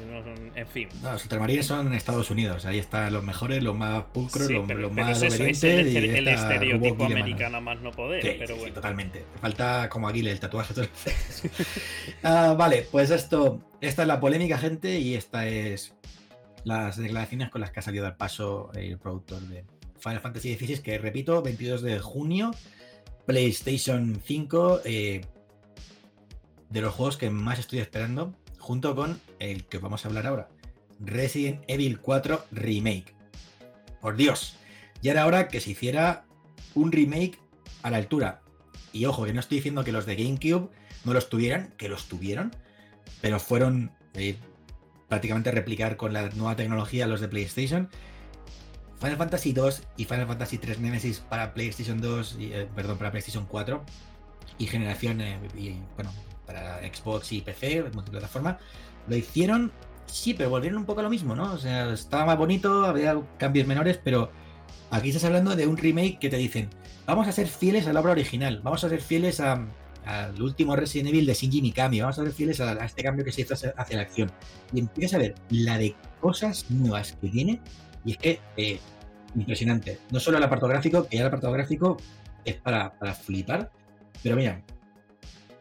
En fin. No, los ultramarines son en Estados Unidos. Ahí están los mejores, los más pulcros, los, más es es el, estereotipo americano más no poder. pero bueno. totalmente. Falta como Aguile el tatuaje. ah, vale, pues esto. Esta es la polémica, gente, y esta es las declaraciones con las que ha salido al paso el productor de Final Fantasy XVI, que repito, 22 de junio, PlayStation 5, eh, de los juegos que más estoy esperando, junto con el que vamos a hablar ahora, Resident Evil 4 Remake. Por Dios, ya era hora que se hiciera un remake a la altura. Y ojo, que no estoy diciendo que los de GameCube no los tuvieran, que los tuvieron, pero fueron eh, prácticamente replicar con la nueva tecnología los de PlayStation. Final Fantasy 2 y Final Fantasy 3 Nemesis para PlayStation 2, eh, perdón, para PlayStation 4 y generación, eh, y, bueno, para Xbox y PC, multiplataforma, lo hicieron, sí, pero volvieron un poco a lo mismo, ¿no? O sea, estaba más bonito, había cambios menores, pero aquí estás hablando de un remake que te dicen, vamos a ser fieles a la obra original, vamos a ser fieles a, al último Resident Evil de Shinji Mikami, vamos a ser fieles a, este cambio que se hizo hacia, la acción. Y empiezas a ver la de cosas nuevas que tiene, y es que eh, impresionante. No solo el apartado gráfico, que ya el apartado gráfico es para, flipar, pero mira,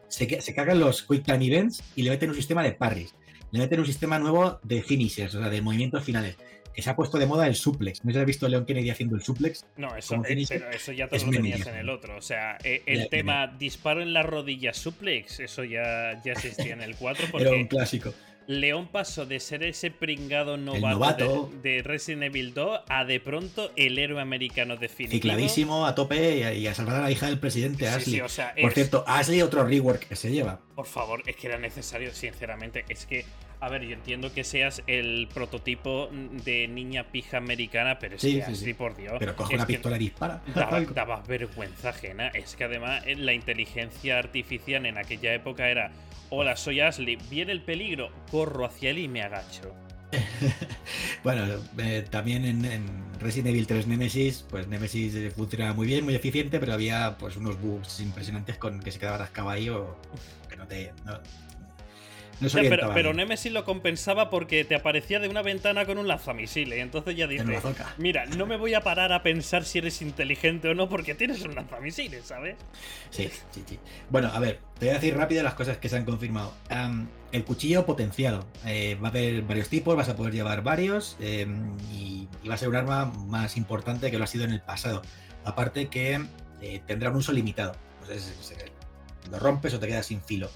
se, se cagan los Quick Time Events y le meten un sistema de parries, le meten un sistema nuevo de finishers, o sea, de movimientos finales que se ha puesto de moda el suplex. ¿No has visto a Leon Kennedy haciendo el suplex? No, eso, eso ya todo lo tenías en el otro. O sea, eh, el tema disparo en la rodilla suplex, eso ya, ya existía en el 4. Porque Era un clásico. León pasó de ser ese pringado novato, De, Resident Evil 2 a de pronto el héroe americano definitivo. Cicladísimo, a tope y a, salvar a la hija del presidente Ashley. o sea, Por cierto, Ashley otro rework que se lleva. Por favor, es que era necesario, sinceramente. Es que a ver, yo entiendo que seas el prototipo de niña pija americana, pero es que así, por Dios. Pero coge una pistola y dispara. Daba, vergüenza ajena. Es que además eh, la inteligencia artificial en aquella época era: Hola, soy Ashley, viene el peligro, corro hacia él y me agacho. bueno, eh, también en, Resident Evil 3 Nemesis, pues Nemesis eh, funcionaba muy bien, muy eficiente, pero había pues unos bugs impresionantes con que se quedaba atascado ahí o que no te, pero, pero, Nemesis lo compensaba porque te aparecía de una ventana con un lanzamisiles. Y entonces ya dices: Mira, no me voy a parar a pensar si eres inteligente o no porque tienes un lanzamisiles, ¿sabes? Sí, sí, sí. Bueno, a ver, te voy a decir rápido las cosas que se han confirmado. el cuchillo potenciado. Eh, va a haber varios tipos, vas a poder llevar varios em, y, va a ser un arma más importante que lo ha sido en el pasado. Aparte que eh, tendrá un uso limitado. Pues lo rompes o te quedas sin filo.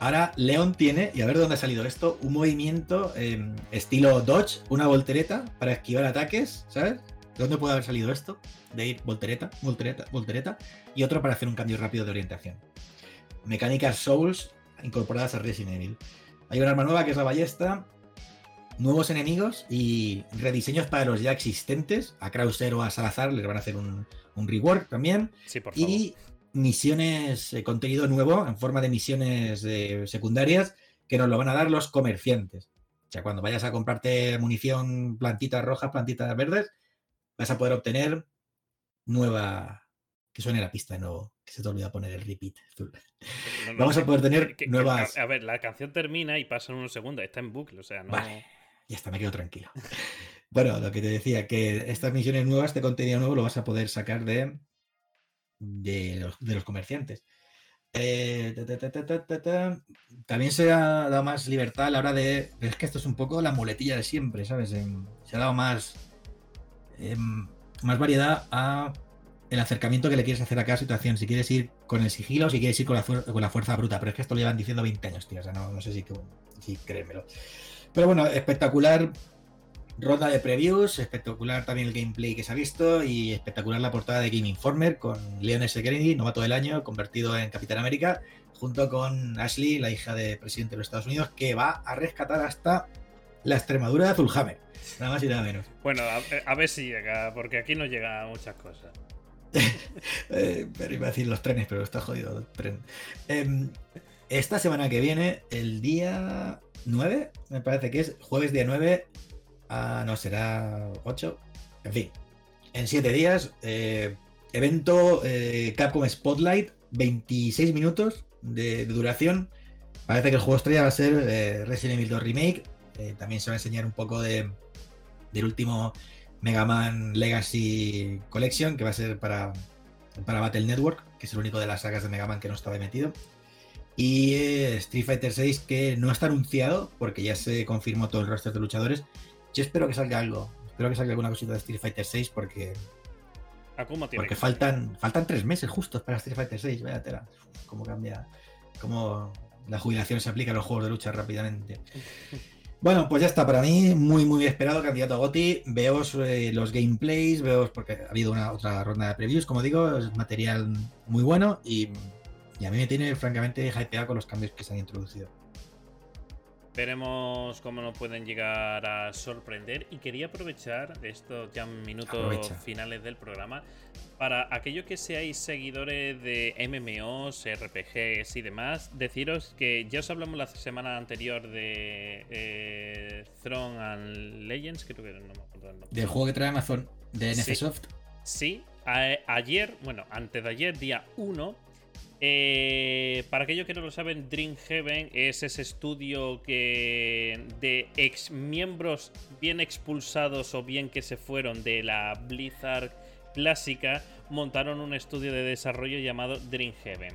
Ahora León tiene, y a ver dónde ha salido esto, un movimiento em, estilo Dodge, una voltereta para esquivar ataques, ¿sabes? ¿De dónde puede haber salido esto? De ir voltereta, voltereta, voltereta, y otro para hacer un cambio rápido de orientación. Mecánicas Souls incorporadas a Resident Evil. Hay un arma nueva que es la ballesta, nuevos enemigos y rediseños para los ya existentes. A Krauser o a Salazar les van a hacer un, un rework también. Sí, por favor. Y misiones, eh, contenido nuevo en forma de misiones eh, secundarias que nos lo van a dar los comerciantes. O sea, cuando vayas a comprarte munición, plantitas rojas, plantitas verdes, vas a poder obtener nueva. Que suene la pista, no, que se te olvida poner el repeat. Vamos a poder tener nuevas. a ver, la canción termina y pasan unos segundos, está en bucle, o sea, no. Vale, ya está, me quedo tranquilo. bueno, lo que te decía, que estas misiones nuevas, de contenido nuevo, lo vas a poder sacar de de los, comerciantes. Eh, también se ha dado más libertad a la hora de. Es que esto es un poco la muletilla de siempre, ¿sabes? se ha dado más. Em, más variedad a el acercamiento que le quieres hacer a cada situación. Si quieres ir con el sigilo, si quieres ir con la, con la fuerza bruta. Pero es que esto lo llevan diciendo 20 años, tío. O sea, no, sé si, si créemelo. Pero bueno, espectacular ronda de previews, espectacular también el gameplay que se ha visto y espectacular la portada de Game Informer con Leon S. Kennedy, novato del año, convertido en Capitán América, junto con Ashley, la hija del presidente de los Estados Unidos, que va a rescatar hasta la Extremadura de Azulhammer. Nada más y nada menos. Bueno, a, ver si llega, porque aquí no llega muchas cosas. eh, pero iba a decir los trenes, pero está jodido el tren. Em, esta semana que viene, el día 9, me parece que es jueves día 9, Ah, no, será 8. En fin, en 7 días, eh, evento eh, Capcom Spotlight, 26 minutos de, duración. Parece que el juego estrella va a ser eh, Resident Evil 2 Remake. también se va a enseñar un poco de, del último Mega Man Legacy Collection, que va a ser para, para Battle Network, que es el único de las sagas de Mega Man que no estaba metido. Y Street Fighter 6, que no está anunciado, porque ya se confirmó todo el roster de luchadores, yo espero que salga algo. Espero que salga alguna cosita de Street Fighter 6 porque. Porque faltan, faltan tres meses justos para Street Fighter 6. Vaya tela. Cómo cambia. Cómo la jubilación se aplica a los juegos de lucha rápidamente. Bueno, pues ya está, para mí, muy, muy esperado candidato a Goti. Veo eh, los gameplays, veo porque ha habido una otra ronda de previews, como digo, es material muy bueno y, y a mí me tiene francamente hypeado con los cambios que se han introducido. Veremos cómo nos pueden llegar a sorprender. Y quería aprovechar estos ya minutos finales del programa para aquellos que seáis seguidores de MMOs, RPGs y demás, deciros que ya os hablamos la semana anterior de eh, Throne and Legends, creo que no me acuerdo el nombre. Del juego que trae Amazon de NFSoft. Sí, sí. ayer, bueno, antes de ayer, día 1, eh, para aquellos que no lo saben, Dream Heaven es ese estudio que de ex miembros bien expulsados o bien que se fueron de la Blizzard clásica, montaron un estudio de desarrollo llamado Dream Heaven.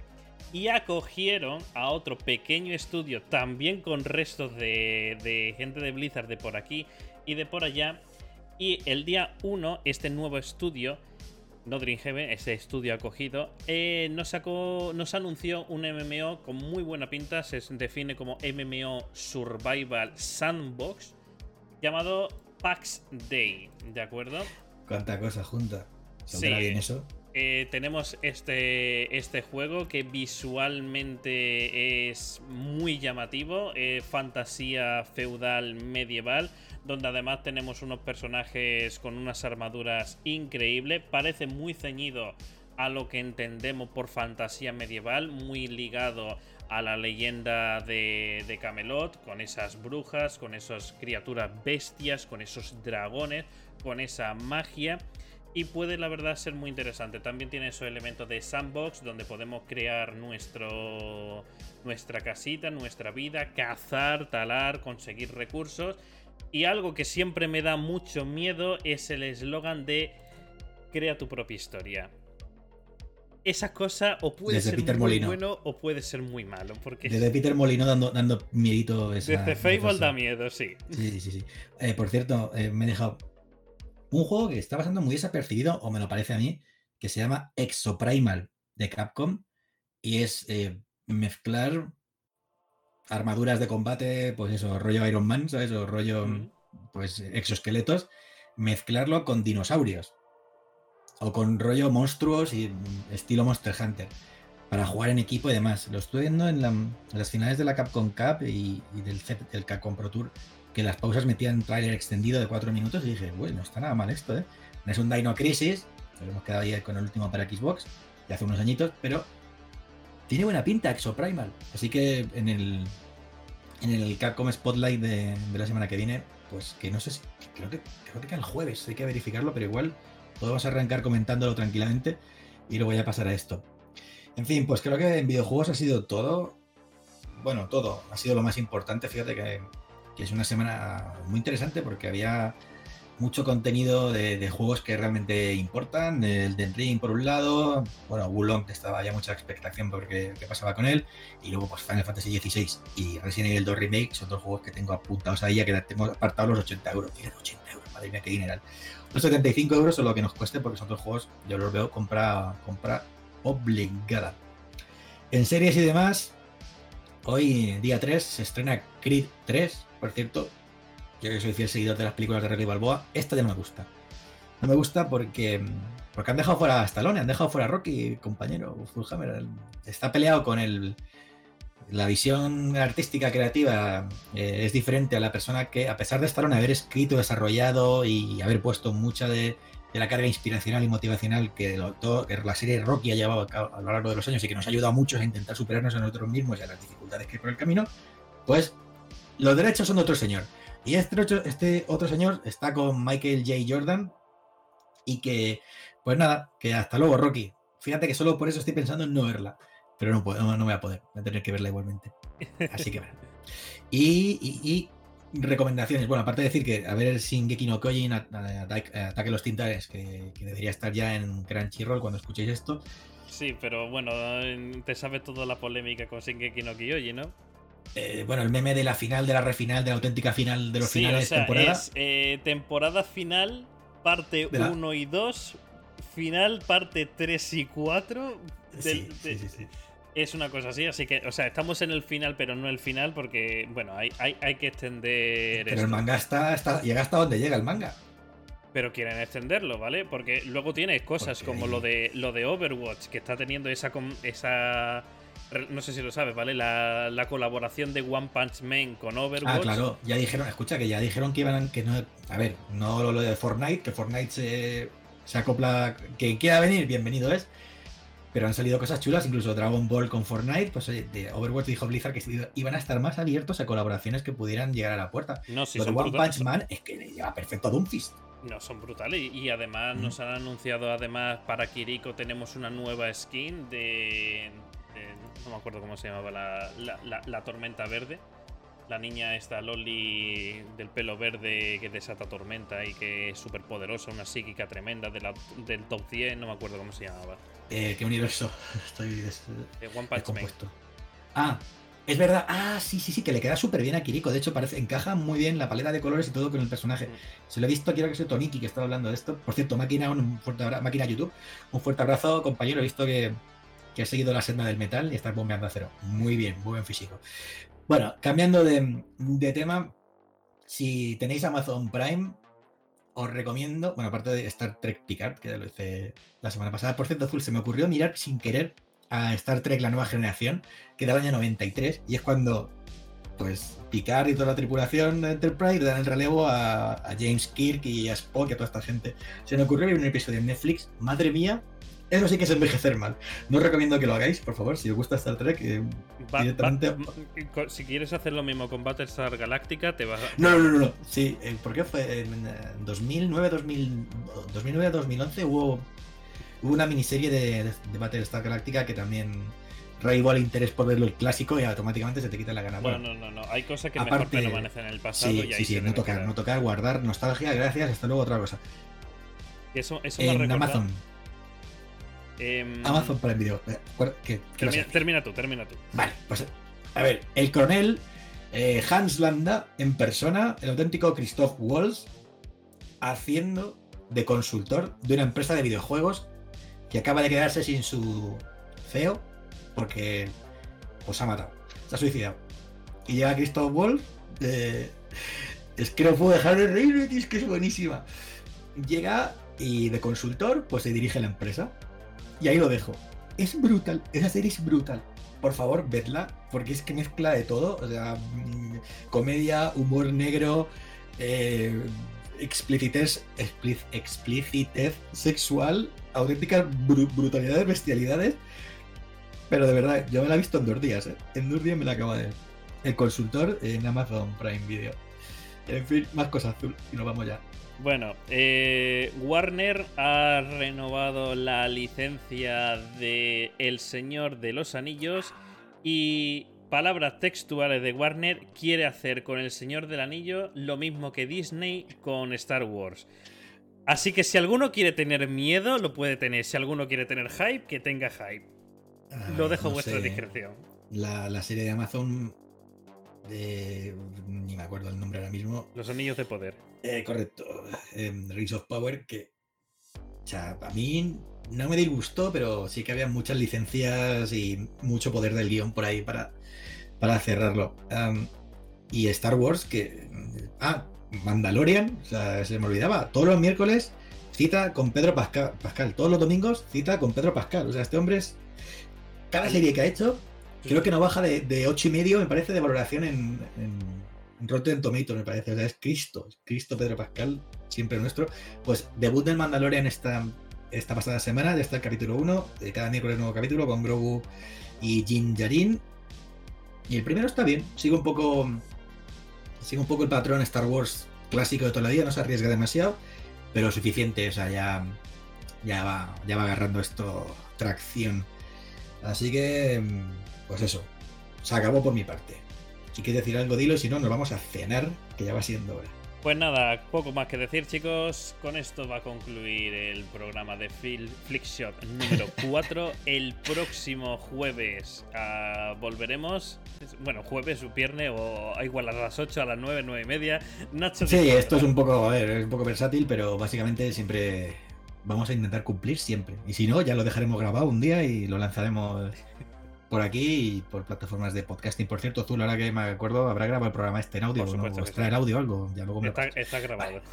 Y acogieron a otro pequeño estudio, también con restos de, de gente de Blizzard de por aquí y de por allá. Y el día 1, este nuevo estudio no Dreamhaven, ese estudio acogido, eh, nos, sacó, nos anunció un MMO con muy buena pinta, se define como MMO Survival Sandbox, llamado Pax Day, ¿de acuerdo? Cuánta cosa junta. Sí. bien eso? Eh, tenemos este, este juego que visualmente es muy llamativo, eh, fantasía feudal medieval, donde además tenemos unos personajes con unas armaduras increíbles, parece muy ceñido a lo que entendemos por fantasía medieval, muy ligado a la leyenda de, Camelot, con esas brujas, con esas criaturas bestias, con esos dragones, con esa magia y puede la verdad ser muy interesante. También tiene esos elementos de sandbox donde podemos crear nuestro nuestra casita, nuestra vida, cazar, talar, conseguir recursos. Y algo que siempre me da mucho miedo es el eslogan de crea tu propia historia. Esa cosa o puede ser muy bueno o puede ser muy malo. Porque Desde Peter Molino dando, dando miedito. Desde Fable da miedo, sí. Sí, sí, sí. Eh, por cierto, eh, me he dejado un juego que está pasando muy desapercibido, o me lo parece a mí, que se llama Exoprimal de Capcom y es eh, mezclar armaduras de combate, pues eso, rollo Iron Man, ¿sabes? O rollo, pues, exoesqueletos, mezclarlo con dinosaurios. O con rollo monstruos y estilo Monster Hunter. Para jugar en equipo y demás. Lo estoy viendo en, las finales de la Capcom Cup y, del, del Capcom Pro Tour que las pausas metían trailer extendido de 4 minutos y dije, bueno, no está nada mal esto, ¿eh? No es un Dino Crisis, lo hemos quedado ahí con el último para Xbox, de hace unos añitos, pero tiene buena pinta Exoprimal. Así que en el, en el Capcom Spotlight de, la semana que viene, pues que no sé si, creo que, creo que el jueves, hay que verificarlo, pero igual podemos arrancar comentándolo tranquilamente y luego ya pasar a esto. En fin, pues creo que en videojuegos ha sido todo. Bueno, todo. Ha sido lo más importante. Fíjate que que es una semana muy interesante porque había mucho contenido de, juegos que realmente importan. El Den Ring por un lado, bueno, Wulong estaba ya mucha expectación por qué, pasaba con él, y luego pues Final Fantasy XVI y Resident Evil 2 Remake son dos juegos que tengo apuntados ahí, ya que tengo apartados los 80 euros. 80 euros, madre mía, qué dineral. Los 75 euros son lo que nos cueste porque son dos juegos, yo los veo compra, compra obligada. En series y demás, hoy, día 3, se estrena Creed 3, por cierto, yo que soy fiel seguidor de las películas de Rocky Balboa, esta ya no me gusta. No me gusta porque, porque han dejado fuera a Stallone, han dejado fuera a Rocky, compañero. Fullhammer está peleado con el. La visión artística creativa eh, es diferente a la persona que, a pesar de Stallone haber escrito, desarrollado y haber puesto mucha de, la carga inspiracional y motivacional que, la serie Rocky ha llevado a, lo largo de los años y que nos ha ayudado a muchos a intentar superarnos a nosotros mismos y a las dificultades que hay por el camino, pues los derechos son de otro señor. Y este otro, este otro señor está con Michael J. Jordan, y que, pues nada, que hasta luego, Rocky. Fíjate que solo por eso estoy pensando en no verla. Pero no, puedo, no, voy a poder, voy a tener que verla igualmente. Así que y, y, recomendaciones. Bueno, aparte de decir que a ver el Shingeki no Kyojin, Ataque a los Tintares, que, debería estar ya en Crunchyroll cuando escuchéis esto. Sí, pero bueno, te sabes toda la polémica con Shingeki no Kyojin, ¿no? Eh, bueno, el meme de la final, de la refinal, de la auténtica final de los finales de temporada. Eh, temporada final parte 1 y 2, final parte 3 y 4. es una cosa así, así que, o sea, estamos en el final, pero no el final, porque, bueno, hay, hay, que extender. Pero el manga está, está, llega hasta donde llega el manga. Pero quieren extenderlo, ¿vale? Porque luego tienes cosas como lo de lo de Overwatch, que está teniendo esa, esa no sé si lo sabes, ¿vale? La, colaboración de One Punch Man con Overwatch. Ah, claro, ya dijeron, escucha, que ya dijeron que iban que no, a ver, no lo de Fortnite, que Fortnite se, se acopla, que quiera venir, bienvenido es. Pero han salido cosas chulas, incluso Dragon Ball con Fortnite, pues de Overwatch dijo Blizzard que iban a estar más abiertos a colaboraciones que pudieran llegar a la puerta. No, si One Punch Man es que le lleva perfecto a Doomfist. No, son brutales. Y, además nos han anunciado, además, para Kiriko tenemos una nueva skin de, no me acuerdo cómo se llamaba, la, tormenta verde. La niña esta Loli del pelo verde que desata tormenta y que es súper poderosa, una psíquica tremenda de del top 10, no me acuerdo cómo se llamaba. Eh, ¿Qué universo? Estoy des, One Ah, es verdad. Ah, sí, sí, sí, que le queda súper bien a Kiriko. De hecho, parece, encaja muy bien la paleta de colores y todo con el personaje. Mm. Se lo he visto, quiero que sea Toniki que estaba hablando de esto. Por cierto, máquina, un fuerte abrazo, máquina YouTube. Un fuerte abrazo, compañero. He visto que, que ha seguido la senda del metal y está bombeando a cero. Muy bien, muy buen físico. Bueno, cambiando de, tema, si tenéis Amazon Prime, os recomiendo, bueno, aparte de Star Trek Picard, que lo hice la semana pasada, por cierto, Azul, se me ocurrió mirar sin querer a Star Trek La Nueva Generación, que del año 93, y es cuando, pues, Picard y toda la tripulación de Enterprise dan el relevo a, James Kirk y a Spock y a toda esta gente. Se me ocurrió ver un episodio en Netflix, madre mía, eso sí que es envejecer mal. No os recomiendo que lo hagáis, por favor, si os gusta Star Trek, eh, directamente... si quieres hacer lo mismo con Battlestar Galactica, te vas a... No, no, no, no. Sí, eh, ¿por qué fue? En 2009, 2000, 2009 2011 hubo, hubo una miniserie de, de Battlestar Galactica que también reivó el interés por verlo el clásico y automáticamente se te quita la gana. Bueno, no, no, no. Hay cosas que aparte, mejor permanecen en el pasado sí, y ahí sí, sí, no tocar, no tocar, guardar nostalgia, gracias, hasta luego otra cosa. Eso, eso en Amazon. Em, Amazon Prime Video. ¿Qué, termina, tú, termina tú. Vale, pues a ver, el coronel eh, Hans Landa en persona, el auténtico Christoph Walls, haciendo de consultor de una empresa de videojuegos que acaba de quedarse sin su CEO porque pues ha matado, se ha suicidado. Y llega Christoph Walls, eh, es que no puedo dejar de reír, es que es buenísima. Llega y de consultor, pues se dirige la empresa y ahí lo dejo. Es brutal, esa serie es brutal. Por favor, vedla, porque es que mezcla de todo. O sea, mm, comedia, humor negro, eh, explicitez, sexual, auténticas brutalidades, bestialidades. Pero de verdad, yo me la he visto en dos días, ¿eh? En dos días me la acabo de ver. El consultor en Amazon Prime Video. En fin, más cosas azul y nos vamos ya. Bueno, eh, Warner ha renovado la licencia de El Señor de los Anillos y palabras textuales de Warner quiere hacer con El Señor del Anillo lo mismo que Disney con Star Wars. Así que si alguno quiere tener miedo, lo puede tener. Si alguno quiere tener hype, que tenga hype. lo dejo a vuestra discreción. La, la serie de Amazon ni me acuerdo el nombre ahora mismo. Los anillos de poder. Eh, correcto. Eh, Rings of Power, que o sea, a mí no me disgustó, pero sí que había muchas licencias y mucho poder del guion por ahí para, para cerrarlo. y Star Wars, que. Ah, Mandalorian, o sea, se me olvidaba. Todos los miércoles cita con Pedro Pascal, Todos los domingos cita con Pedro Pascal. O sea, este hombre es. Cada serie que ha hecho, creo que no baja de, de 8 y medio, me parece, de valoración en, en, Rotten Tomatoes, me parece. O sea, es Cristo. Cristo Pedro Pascal, siempre nuestro. Pues debut del Mandalorian esta, esta pasada semana, ya está el capítulo 1. De cada miércoles nuevo capítulo con Grogu y Jin Jarin. Y el primero está bien. Sigue un poco. Sigue un poco el patrón Star Wars clásico de toda la vida, no se arriesga demasiado pero suficiente, o sea, ya, ya, va, ya va agarrando esto tracción. Así que, pues eso, se acabó por mi parte. Si quieres decir algo, dilo, si no, nos vamos a cenar, que ya va siendo hora. Pues nada, poco más que decir, chicos. Con esto va a concluir el programa de Flickshot número 4. el próximo jueves uh, volveremos. Bueno, jueves o viernes, o igual a las 8, a las 9, 9 y media. Nacho, sí, esto es un poco, a ver, es un poco versátil, pero básicamente siempre vamos a intentar cumplir siempre. Y si no, ya lo dejaremos grabado un día y lo lanzaremos por aquí y por plataformas de podcasting. Por cierto, Azul, ahora que me acuerdo, habrá grabado el programa este en audio, ¿no? Traer audio o algo. Ya luego me está, grabado.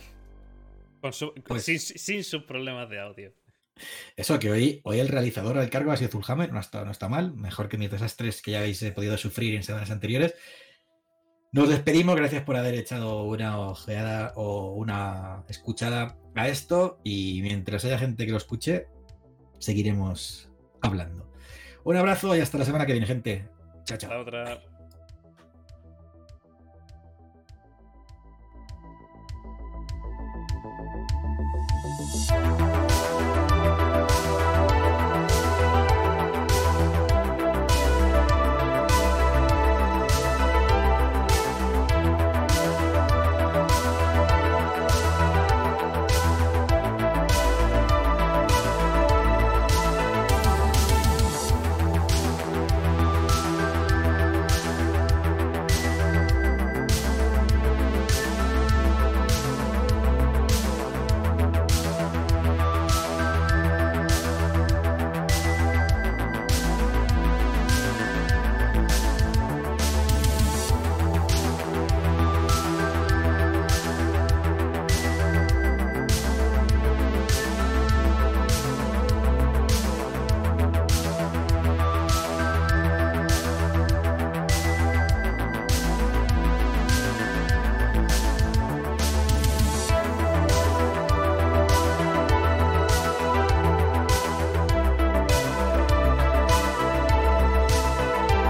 Pues sin, sus problemas de audio. Eso, que hoy, hoy el realizador al cargo ha sido Zulhammer, no está, no está mal, mejor que mis desastres que ya habéis eh, podido sufrir en semanas anteriores. Nos despedimos, gracias por haber echado una ojeada o una escuchada a esto y mientras haya gente que lo escuche, seguiremos hablando. Un abrazo y hasta la semana que viene, gente. Chao, chao. otra.